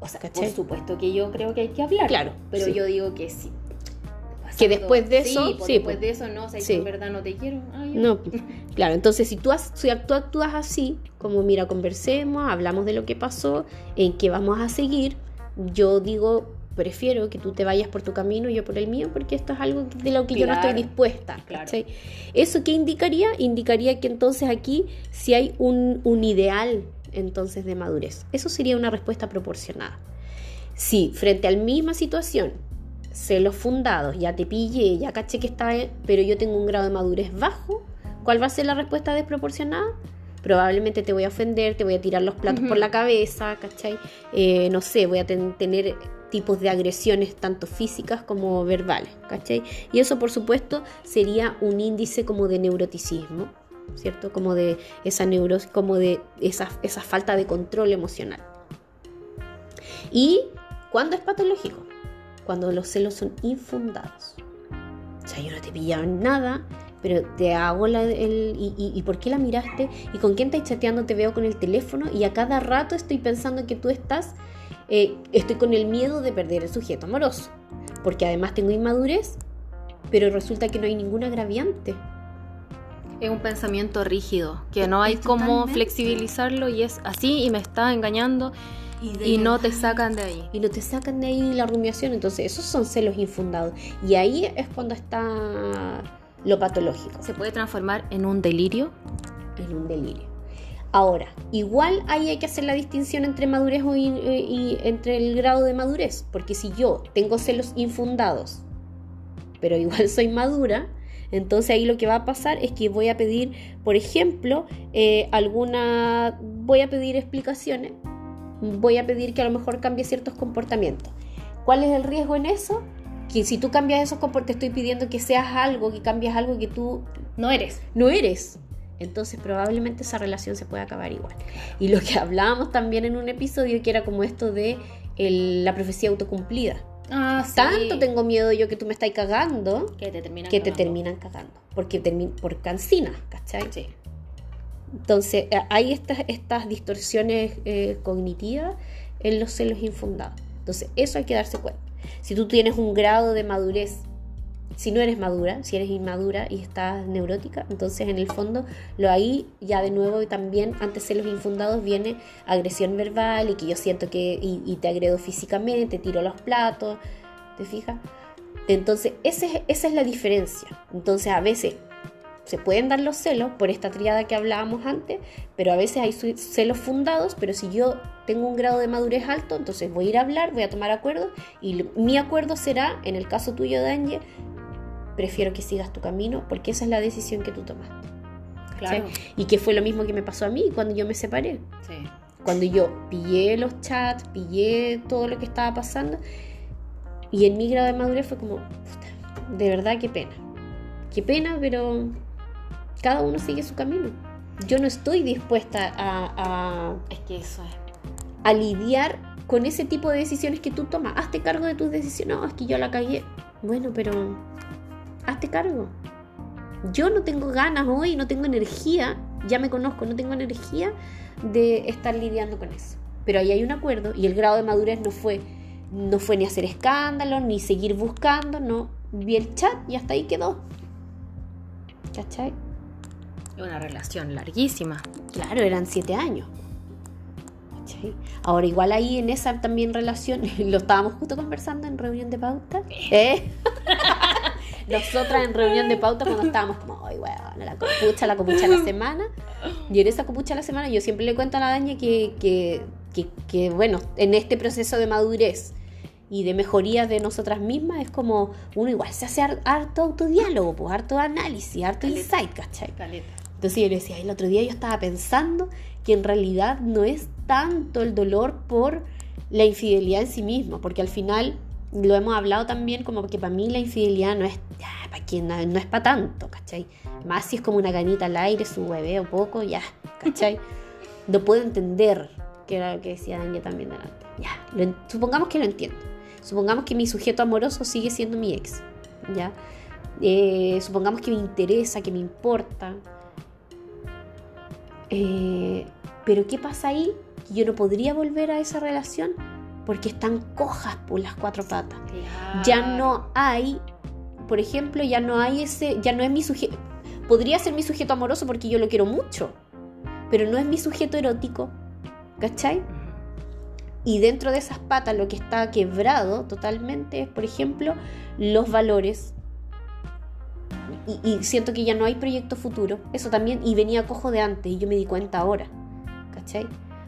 Speaker 1: O sea, por supuesto que yo creo que hay que hablar.
Speaker 2: Claro.
Speaker 1: Pero yo digo que sí
Speaker 2: que después de eso,
Speaker 1: sí, pues después de eso no, si en verdad no te quiero.
Speaker 2: no, claro, entonces si tú, si tú actúas así, como mira, conversemos, hablamos de lo que pasó, en qué vamos a seguir, yo digo, prefiero que tú te vayas por tu camino y yo por el mío, porque esto es algo de lo que yo no estoy dispuesta. Claro. ¿Eso qué indicaría? Indicaría que entonces aquí si hay un, un ideal entonces de madurez. Eso sería una respuesta proporcionada. Si frente a la misma situación celos fundados, ya te pillé, ya caché que está, pero yo tengo un grado de madurez bajo, ¿cuál va a ser la respuesta desproporcionada? Probablemente te voy a ofender, te voy a tirar los platos por la cabeza, ¿cachai? Eh, no sé, voy a tener tipos de agresiones tanto físicas como verbales, ¿cachai? Y eso por supuesto sería un índice como de neuroticismo, ¿cierto? Como de esa neurosis, como de esa, esa falta de control emocional. ¿Y cuándo es patológico? cuando los celos son infundados. O sea, yo no te pillaba en nada, pero te hago la, el... Y, por qué la miraste? ¿Y con quién estás chateando? Te veo con el teléfono y a cada rato estoy pensando que tú estás... Eh, estoy con el miedo de perder el sujeto amoroso. Porque además tengo inmadurez, pero resulta que no hay ningún agraviante.
Speaker 1: Es un pensamiento rígido, que no hay cómo flexibilizarlo y es así y me está engañando y, no te sacan de ahí.
Speaker 2: Y no te sacan de ahí la rumiación. Entonces, esos son celos infundados. Y ahí es cuando está lo patológico.
Speaker 1: ¿Se puede transformar en un delirio?
Speaker 2: En un delirio. Ahora, igual ahí hay que hacer la distinción entre madurez y, y, entre el grado de madurez. Porque si yo tengo celos infundados, pero igual soy madura, entonces ahí lo que va a pasar es que voy a pedir, por ejemplo, eh, alguna, voy a pedir explicaciones voy a pedir que a lo mejor cambie ciertos comportamientos. ¿Cuál es el riesgo en eso? Que si tú cambias esos comportamientos, te estoy pidiendo que seas algo, que cambies algo que tú
Speaker 1: no eres.
Speaker 2: No eres. Entonces probablemente esa relación se puede acabar igual. Y lo que hablábamos también en un episodio que era como esto de la profecía autocumplida.
Speaker 1: Ah,
Speaker 2: Tanto tengo miedo yo que tú me estás cagando
Speaker 1: que te terminan
Speaker 2: que te terminan cagando. Porque por cansina, ¿cachai?
Speaker 1: Sí.
Speaker 2: Entonces, eh, hay estas, estas distorsiones eh, cognitivas en los celos infundados. Entonces, eso hay que darse cuenta. Si tú tienes un grado de madurez, si no eres madura, si eres inmadura y estás neurótica, entonces en el fondo lo ahí ya de nuevo también antes celos infundados viene agresión verbal y que yo siento que y, te agredo físicamente, tiro los platos, ¿te fijas? Entonces, esa es la diferencia. Entonces, a veces se pueden dar los celos por esta triada que hablábamos antes, pero a veces hay celos fundados, pero si yo tengo un grado de madurez alto, entonces voy a ir a hablar, voy a tomar acuerdos y mi acuerdo será, en el caso tuyo de prefiero que sigas tu camino porque esa es la decisión que tú tomaste.
Speaker 1: Claro.
Speaker 2: ¿cachai? Y que fue lo mismo que me pasó a mí cuando yo me separé.
Speaker 1: Sí.
Speaker 2: Cuando yo pillé los chats, pillé todo lo que estaba pasando y en mi grado de madurez fue como, puta, de verdad qué pena. Qué pena, pero cada uno sigue su camino. Yo no estoy dispuesta a, a-
Speaker 1: Es que eso es.
Speaker 2: a lidiar con ese tipo de decisiones que tú tomas. Hazte cargo de tus decisiones. No, es que yo la cagué. Bueno, pero hazte cargo. Yo no tengo ganas hoy, no tengo energía, ya me conozco, no tengo energía de estar lidiando con eso. Pero ahí hay un acuerdo y el grado de madurez no fue, no fue ni hacer escándalo, ni seguir buscando, no. Vi el chat y hasta ahí quedó. ¿Cachai?
Speaker 1: Una relación larguísima.
Speaker 2: Claro, eran siete años. ¿Cachai? Ahora, igual ahí en esa también relación, lo estábamos justo conversando en reunión de pauta. ¿eh? Nosotras en reunión de pauta cuando estábamos como, ay, weón, la copucha, la copucha de la semana. Y en esa copucha de la semana yo siempre le cuento a la daña que, que, que, que, bueno, en este proceso de madurez y de mejoría de nosotras mismas es como uno igual se hace har- harto autodiálogo, pues, harto análisis, harto
Speaker 1: Caleta.
Speaker 2: insight, ¿cachai?
Speaker 1: Caleta.
Speaker 2: Entonces yo le decía, el otro día yo estaba pensando que en realidad no es tanto el dolor por la infidelidad en sí misma, porque al final lo hemos hablado también como que para mí la infidelidad no es ya, para quien no, no es para tanto, ¿cachai? Más si es como una ganita al aire, su bebé o poco, ya, ¿cachai? No puedo entender, que era lo que decía Dania también delante. Ya, lo supongamos que lo entiendo. Supongamos que mi sujeto amoroso sigue siendo mi ex, ¿ya? Eh, supongamos que me interesa, que me importa, eh, pero ¿qué pasa ahí? Que yo no podría volver a esa relación porque están cojas por las cuatro patas. Ya no hay, por ejemplo, ya no hay ese, ya no es mi sujeto. Podría ser mi sujeto amoroso porque yo lo quiero mucho, pero no es mi sujeto erótico, ¿cachai? Y dentro de esas patas lo que está quebrado totalmente es, por ejemplo, los valores. Y, y siento que ya no hay proyecto futuro. Eso también, y venía cojo de antes, y yo me di cuenta ahora. ¿Cachai?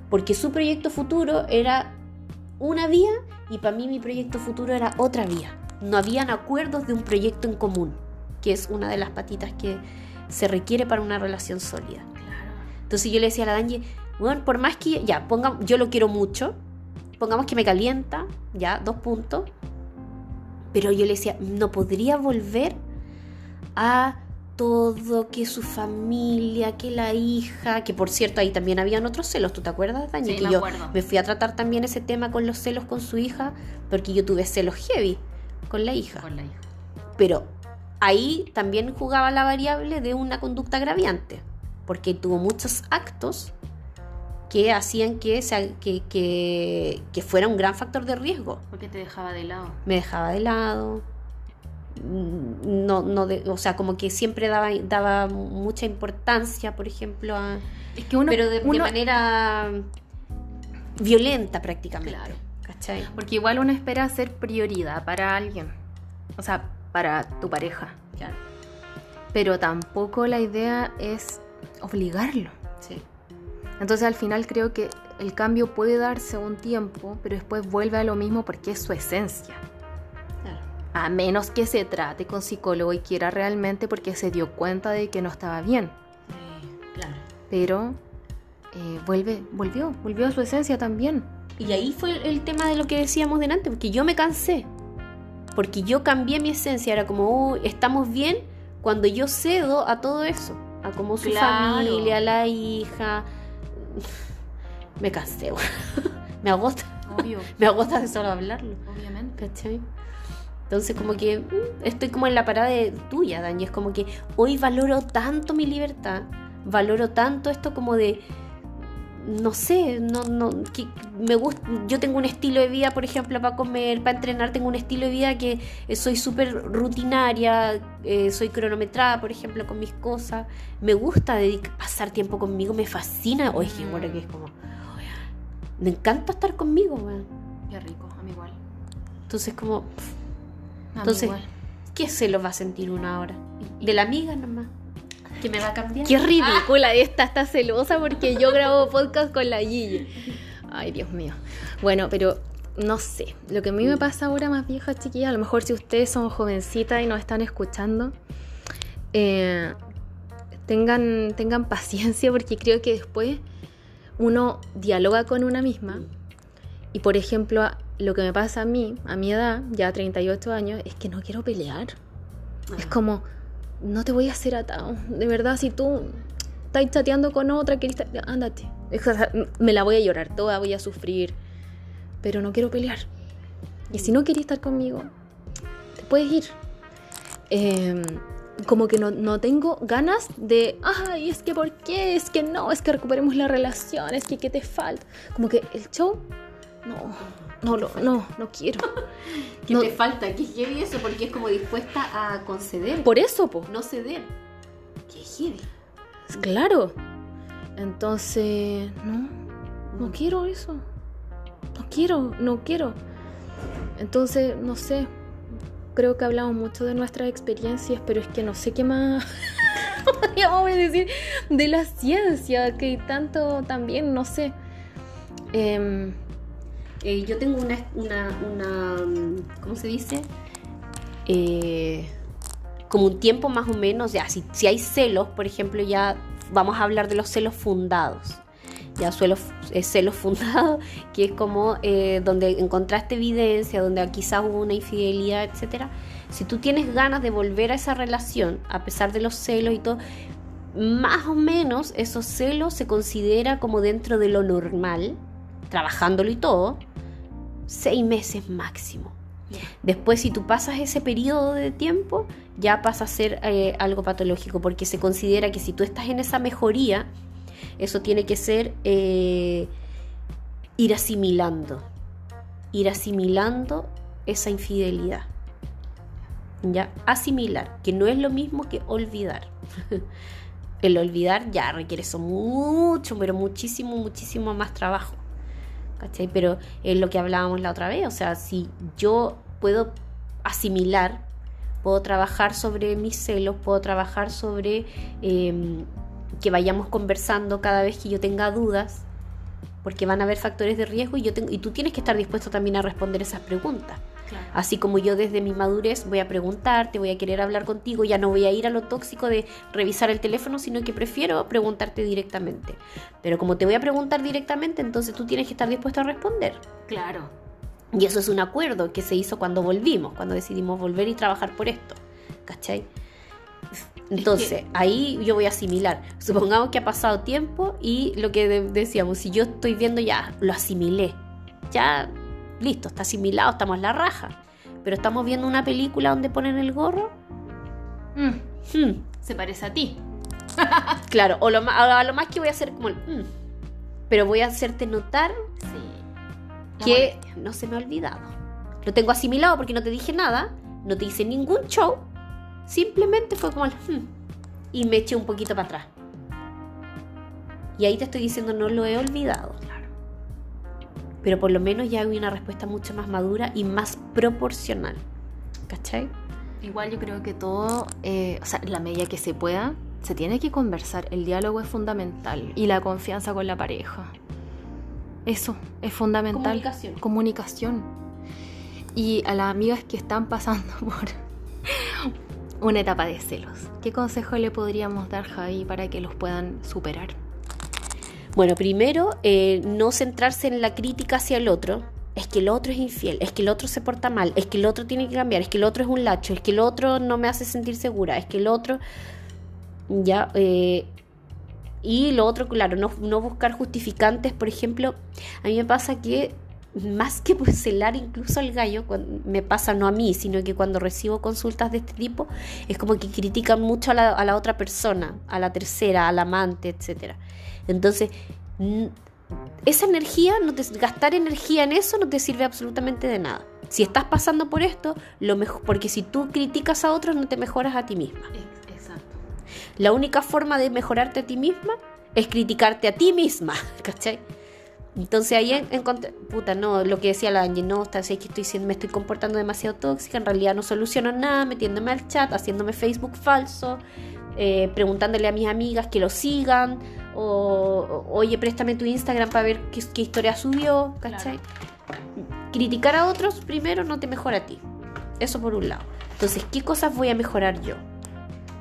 Speaker 2: Porque su proyecto futuro era una vía y para mí mi proyecto futuro era otra vía. No habían acuerdos de un proyecto en común, que es una de las patitas que se requiere para una relación sólida.
Speaker 1: Claro.
Speaker 2: Entonces yo le decía a la Danje, bueno, por más que ya, ponga, yo lo quiero mucho, pongamos que me calienta, ya, dos puntos, pero yo le decía, no podría volver a todo, que su familia, que la hija, que por cierto ahí también habían otros celos, ¿tú te acuerdas?
Speaker 1: Sí,
Speaker 2: que
Speaker 1: me
Speaker 2: yo
Speaker 1: acuerdo.
Speaker 2: me fui a tratar también ese tema con los celos con su hija, porque yo tuve celos heavy con la hija.
Speaker 1: Con la hija.
Speaker 2: Pero ahí también jugaba la variable de una conducta agraviante, porque tuvo muchos actos que hacían que, se- que, que, que fuera un gran factor de riesgo.
Speaker 1: Porque te dejaba de lado.
Speaker 2: Me dejaba de lado, no, no de- o sea, como que siempre daba, daba mucha importancia, por ejemplo, a,
Speaker 1: Es que uno.
Speaker 2: pero de, manera violenta prácticamente.
Speaker 1: Claro.
Speaker 2: ¿Cachai?
Speaker 1: Porque igual uno espera ser prioridad para alguien. O sea, para tu pareja.
Speaker 2: Claro.
Speaker 1: Pero tampoco la idea es obligarlo.
Speaker 2: Sí.
Speaker 1: Entonces al final creo que el cambio puede darse un tiempo, pero después vuelve a lo mismo porque es su esencia. A menos que se trate con psicólogo y quiera realmente porque se dio cuenta de que no estaba bien.
Speaker 2: claro.
Speaker 1: Pero eh, vuelve, volvió, volvió a su esencia también.
Speaker 2: Y ahí fue el, tema de lo que decíamos delante, porque yo me cansé. Porque yo cambié mi esencia, era como, "Uy, estamos bien cuando yo cedo a todo eso, a como su
Speaker 1: Claro.
Speaker 2: familia, la hija. Me cansé, me agota,
Speaker 1: Obvio,
Speaker 2: me agota de solo hablarlo,
Speaker 1: obviamente.
Speaker 2: ¿cachai? Entonces como que mm, estoy como en la parada de tuya, Dani, es como que hoy valoro tanto mi libertad, valoro tanto esto como de no sé, no, no, que me gusta, yo tengo un estilo de vida, por ejemplo, para comer, para entrenar, tengo un estilo de vida que eh, soy súper rutinaria, eh, soy cronometrada, por ejemplo, con mis cosas, me gusta dedic- pasar tiempo conmigo, me fascina, oye, que bueno, que es como, me encanta estar conmigo, weón.
Speaker 1: Qué rico, a mí igual.
Speaker 2: Entonces como,
Speaker 1: mí
Speaker 2: Entonces,
Speaker 1: igual.
Speaker 2: ¿qué se lo va a sentir una hora? De la amiga nomás, que me va a cambiar.
Speaker 1: Qué ridícula esta, está celosa porque yo grabo podcast con la Gigi. Ay, Dios mío. Bueno, pero no sé, lo que a mí me pasa ahora más vieja, chiquilla, a lo mejor si ustedes son jovencitas y nos están escuchando, eh, tengan, tengan paciencia porque creo que después uno dialoga con una misma y por ejemplo lo que me pasa a mí, a mi edad, ya 38 años, es que no quiero pelear. Es como, no te voy a hacer atado. De verdad, si tú estás chateando con otra, que ándate. Me la voy a llorar toda, voy a sufrir. Pero no quiero pelear. Y si no quieres estar conmigo, te puedes ir. Em, como que no, no, tengo ganas de, ay, es que por qué, es que no, es que recuperemos la relación, es que qué te falta. Como que el show, no, no, no, no, no quiero.
Speaker 2: ¿Qué te falta? ¿Qué heavy eso? Porque es como dispuesta a conceder.
Speaker 1: Por eso, po.
Speaker 2: No ceder. Qué heavy.
Speaker 1: Claro. Entonces, no, no quiero eso. No quiero, no quiero. Entonces, no sé. Creo que hablamos mucho de nuestras experiencias, pero es que no sé qué más podríamos decir de la ciencia, que tanto también, no sé.
Speaker 2: Eh, eh, yo tengo una, una, ¿cómo se dice? Eh, como un tiempo más o menos, ya, si, si hay celos, por ejemplo, ya vamos a hablar de los celos fundados ya suelo eh, celos fundados, que es como donde encontraste evidencia, donde quizás hubo una infidelidad, etcétera. Si tú tienes ganas de volver a esa relación, a pesar de los celos y todo, más o menos esos celos se considera como dentro de lo normal, trabajándolo y todo, seis meses máximo. Después, si tú pasas ese periodo de tiempo, ya pasa a ser eh, algo patológico, porque se considera que si tú estás en esa mejoría, eso tiene que ser eh, ir asimilando, ir asimilando esa infidelidad. Ya, asimilar, que no es lo mismo que olvidar. El olvidar ya requiere eso mucho, pero muchísimo, muchísimo más trabajo. Pero es lo que hablábamos la otra vez, o sea, si yo puedo asimilar, puedo trabajar sobre mis celos, puedo trabajar sobre em, que vayamos conversando cada vez que yo tenga dudas, porque van a haber factores de riesgo y, yo tengo, y tú tienes que estar dispuesto también a responder esas preguntas. Así como yo desde mi madurez voy a preguntarte, voy a querer hablar contigo, ya no voy a ir a lo tóxico de revisar el teléfono, sino que prefiero preguntarte directamente. Pero como te voy a preguntar directamente, entonces tú tienes que estar dispuesto a responder.
Speaker 1: Claro.
Speaker 2: Y eso es un acuerdo que se hizo cuando volvimos, cuando decidimos volver y trabajar por esto. ¿Cachai? Entonces, ahí yo voy a asimilar. Supongamos que ha pasado tiempo y lo que decíamos, si yo estoy viendo ya, lo asimilé. Ya listo, está asimilado, estamos en la raja. Pero estamos viendo una película donde ponen el gorro.
Speaker 1: Mm. Hmm. Se parece a ti.
Speaker 2: claro, o lo, a, lo más que voy a hacer como el... Mm. pero voy a hacerte notar que no se me ha olvidado. Lo tengo asimilado porque no te dije nada, no te hice ningún show, simplemente fue como el... Mm, y me eché un poquito para atrás. Y ahí te estoy diciendo, no lo he olvidado pero por lo menos ya hay una respuesta mucho más madura y más proporcional. ¿Cachai?
Speaker 1: Igual yo creo que todo, eh, o sea, la medida que se pueda, se tiene que conversar. El diálogo es fundamental y la confianza con la pareja. Eso es fundamental.
Speaker 2: Comunicación.
Speaker 1: Comunicación. Y a las amigas que están pasando por una etapa de celos, ¿qué consejo le podríamos dar, Javi, para que los puedan superar?
Speaker 2: Bueno, primero, eh, no centrarse en la crítica hacia el otro. Es que el otro es infiel, es que el otro se porta mal, es que el otro tiene que cambiar, es que el otro es un lacho, es que el otro no me hace sentir segura, es que el otro... Ya, eh, y lo otro, claro, no, buscar justificantes. Por ejemplo, a mí me pasa que más que celar incluso al gallo, me pasa no a mí, sino que cuando recibo consultas de este tipo, es como que critican mucho a la, a la otra persona, a la tercera, al amante, etcétera. Entonces, esa energía, no te, gastar energía en eso no te sirve absolutamente de nada. Si estás pasando por esto, lo mejor, porque si tú criticas a otros, no te mejoras a ti misma.
Speaker 1: Exacto.
Speaker 2: La única forma de mejorarte a ti misma es criticarte a ti misma, ¿cachai? Entonces ahí encontré, puta, no, lo que decía la Angie, no, está, que estoy, me estoy comportando demasiado tóxica, en realidad no soluciono nada, metiéndome al chat, haciéndome Facebook falso, eh, preguntándole a mis amigas que lo sigan, o oye, préstame tu Instagram para ver qué, historia subió, ¿cachai? criticar a otros primero no te mejora a ti. Eso por un lado. Entonces, ¿qué cosas voy a mejorar yo?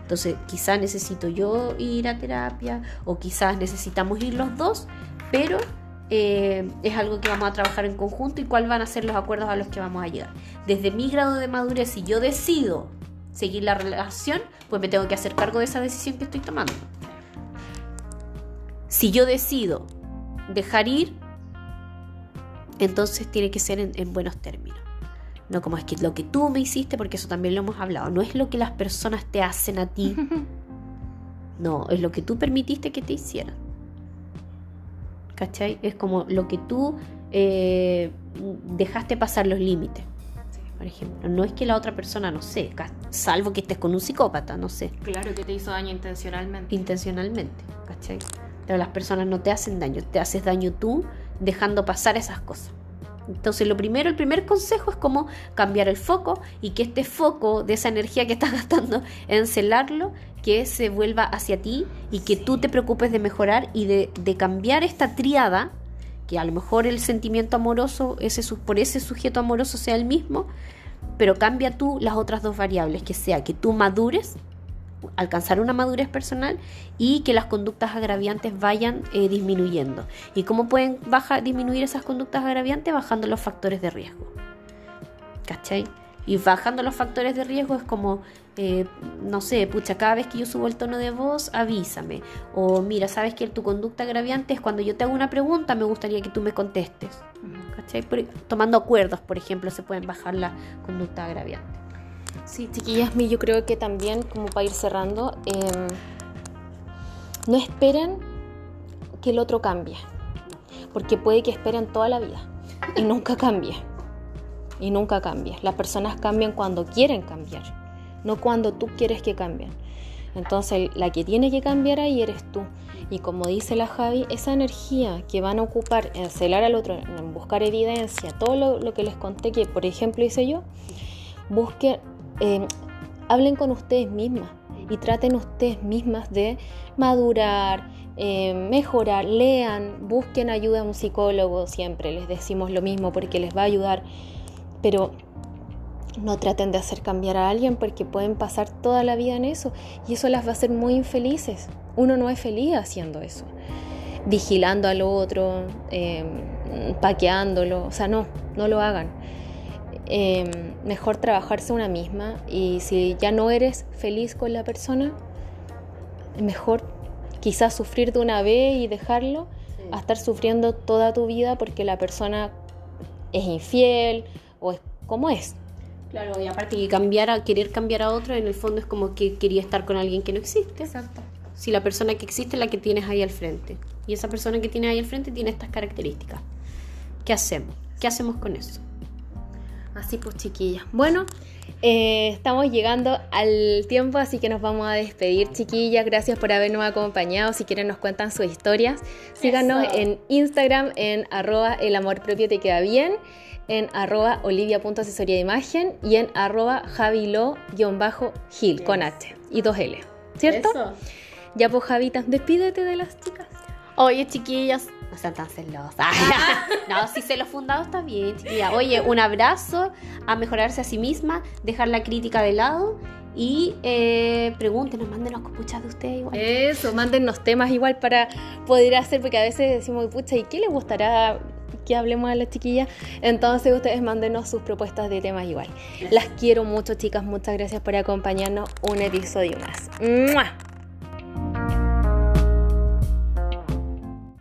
Speaker 2: Entonces, quizás necesito yo ir a terapia o quizás necesitamos ir los dos, pero eh, es algo que vamos a trabajar en conjunto y cuáles van a ser los acuerdos a los que vamos a llegar. Desde mi grado de madurez, si yo decido seguir la relación, pues me tengo que hacer cargo de esa decisión que estoy tomando. Si yo decido dejar ir, entonces tiene que ser en, buenos términos. No como es que lo que tú me hiciste, porque eso también lo hemos hablado, no es lo que las personas te hacen a ti. No, es lo que tú permitiste que te hicieran. ¿Cachai? Es como lo que tú eh, dejaste pasar los límites. Por ejemplo, no es que la otra persona, no sé, salvo que estés con un psicópata, no sé.
Speaker 1: Claro que te hizo daño intencionalmente.
Speaker 2: Intencionalmente, ¿cachai? Pero las personas no te hacen daño, te haces daño tú dejando pasar esas cosas. Entonces lo primero, el primer consejo es como cambiar el foco y que este foco de esa energía que estás gastando en celarlo, que se vuelva hacia ti y que tú te preocupes de mejorar y de, cambiar esta triada, que a lo mejor el sentimiento amoroso ese, por ese sujeto amoroso sea el mismo, pero cambia tú las otras dos variables, que sea que tú madures alcanzar una madurez personal y que las conductas agraviantes vayan eh, disminuyendo. ¿Y cómo pueden bajar, disminuir esas conductas agraviantes? Bajando los factores de riesgo. ¿Cachai? Y bajando los factores de riesgo es como, eh, no sé, pucha, cada vez que yo subo el tono de voz, avísame. O mira, sabes que tu conducta agraviante es cuando yo te hago una pregunta, me gustaría que tú me contestes. ¿Cachai? tomando acuerdos, por ejemplo, se pueden bajar la conducta agraviante.
Speaker 1: Sí, chiquillas, yo creo que también, como para ir cerrando, em, no esperen que el otro cambie, porque puede que esperen toda la vida y nunca cambie. Y nunca cambie. Las personas cambian cuando quieren cambiar, no cuando tú quieres que cambien. Entonces, la que tiene que cambiar ahí eres tú. Y como dice la Javi, esa energía que van a ocupar en celar al otro, en buscar evidencia, todo lo, lo que les conté que, por ejemplo, hice yo, busquen eh, hablen con ustedes mismas y traten ustedes mismas de madurar, eh, mejorar, lean, busquen ayuda a un psicólogo, siempre les decimos lo mismo porque les va a ayudar, pero no traten de hacer cambiar a alguien porque pueden pasar toda la vida en eso y eso las va a hacer muy infelices. Uno no es feliz haciendo eso, vigilando al otro, eh, paqueándolo, o sea, no, no lo hagan. Em, mejor trabajarse una misma y si ya no eres feliz con la persona, mejor quizás sufrir de una vez y dejarlo a estar sufriendo toda tu vida porque la persona es infiel o es como es.
Speaker 2: Claro, y aparte que cambiar a, querer cambiar a otro, en el fondo es como que quería estar con alguien que no existe.
Speaker 1: Exacto.
Speaker 2: Si la persona que existe es la que tienes ahí al frente. Y esa persona que tienes ahí al frente tiene estas características. ¿Qué hacemos? ¿Qué hacemos con eso?
Speaker 1: Así pues, chiquillas. Bueno, eh, estamos llegando al tiempo, así que nos vamos a despedir, chiquillas. Gracias por habernos acompañado. Si quieren, nos cuentan sus historias. Síganos en Instagram en arroba el amor propio te queda bien, en arroba olivia.asesoría de imagen y en arroba javilo-gil con H y dos L. ¿Cierto? Ya pues, Javitas, despídete de las chicas.
Speaker 2: Oye, chiquillas, no sean tan celosas. no, si se lo fundado está bien, chiquilla. Oye, un abrazo a mejorarse a sí misma, dejar la crítica de lado y eh, pregúntenos, mándenos puchas de ustedes igual.
Speaker 1: Eso, mándenos temas igual para poder hacer, porque a veces decimos, pucha, ¿y qué les gustará que hablemos a las chiquillas? Entonces ustedes mándenos sus propuestas de temas igual. Las quiero mucho, chicas. Muchas gracias por acompañarnos un episodio más.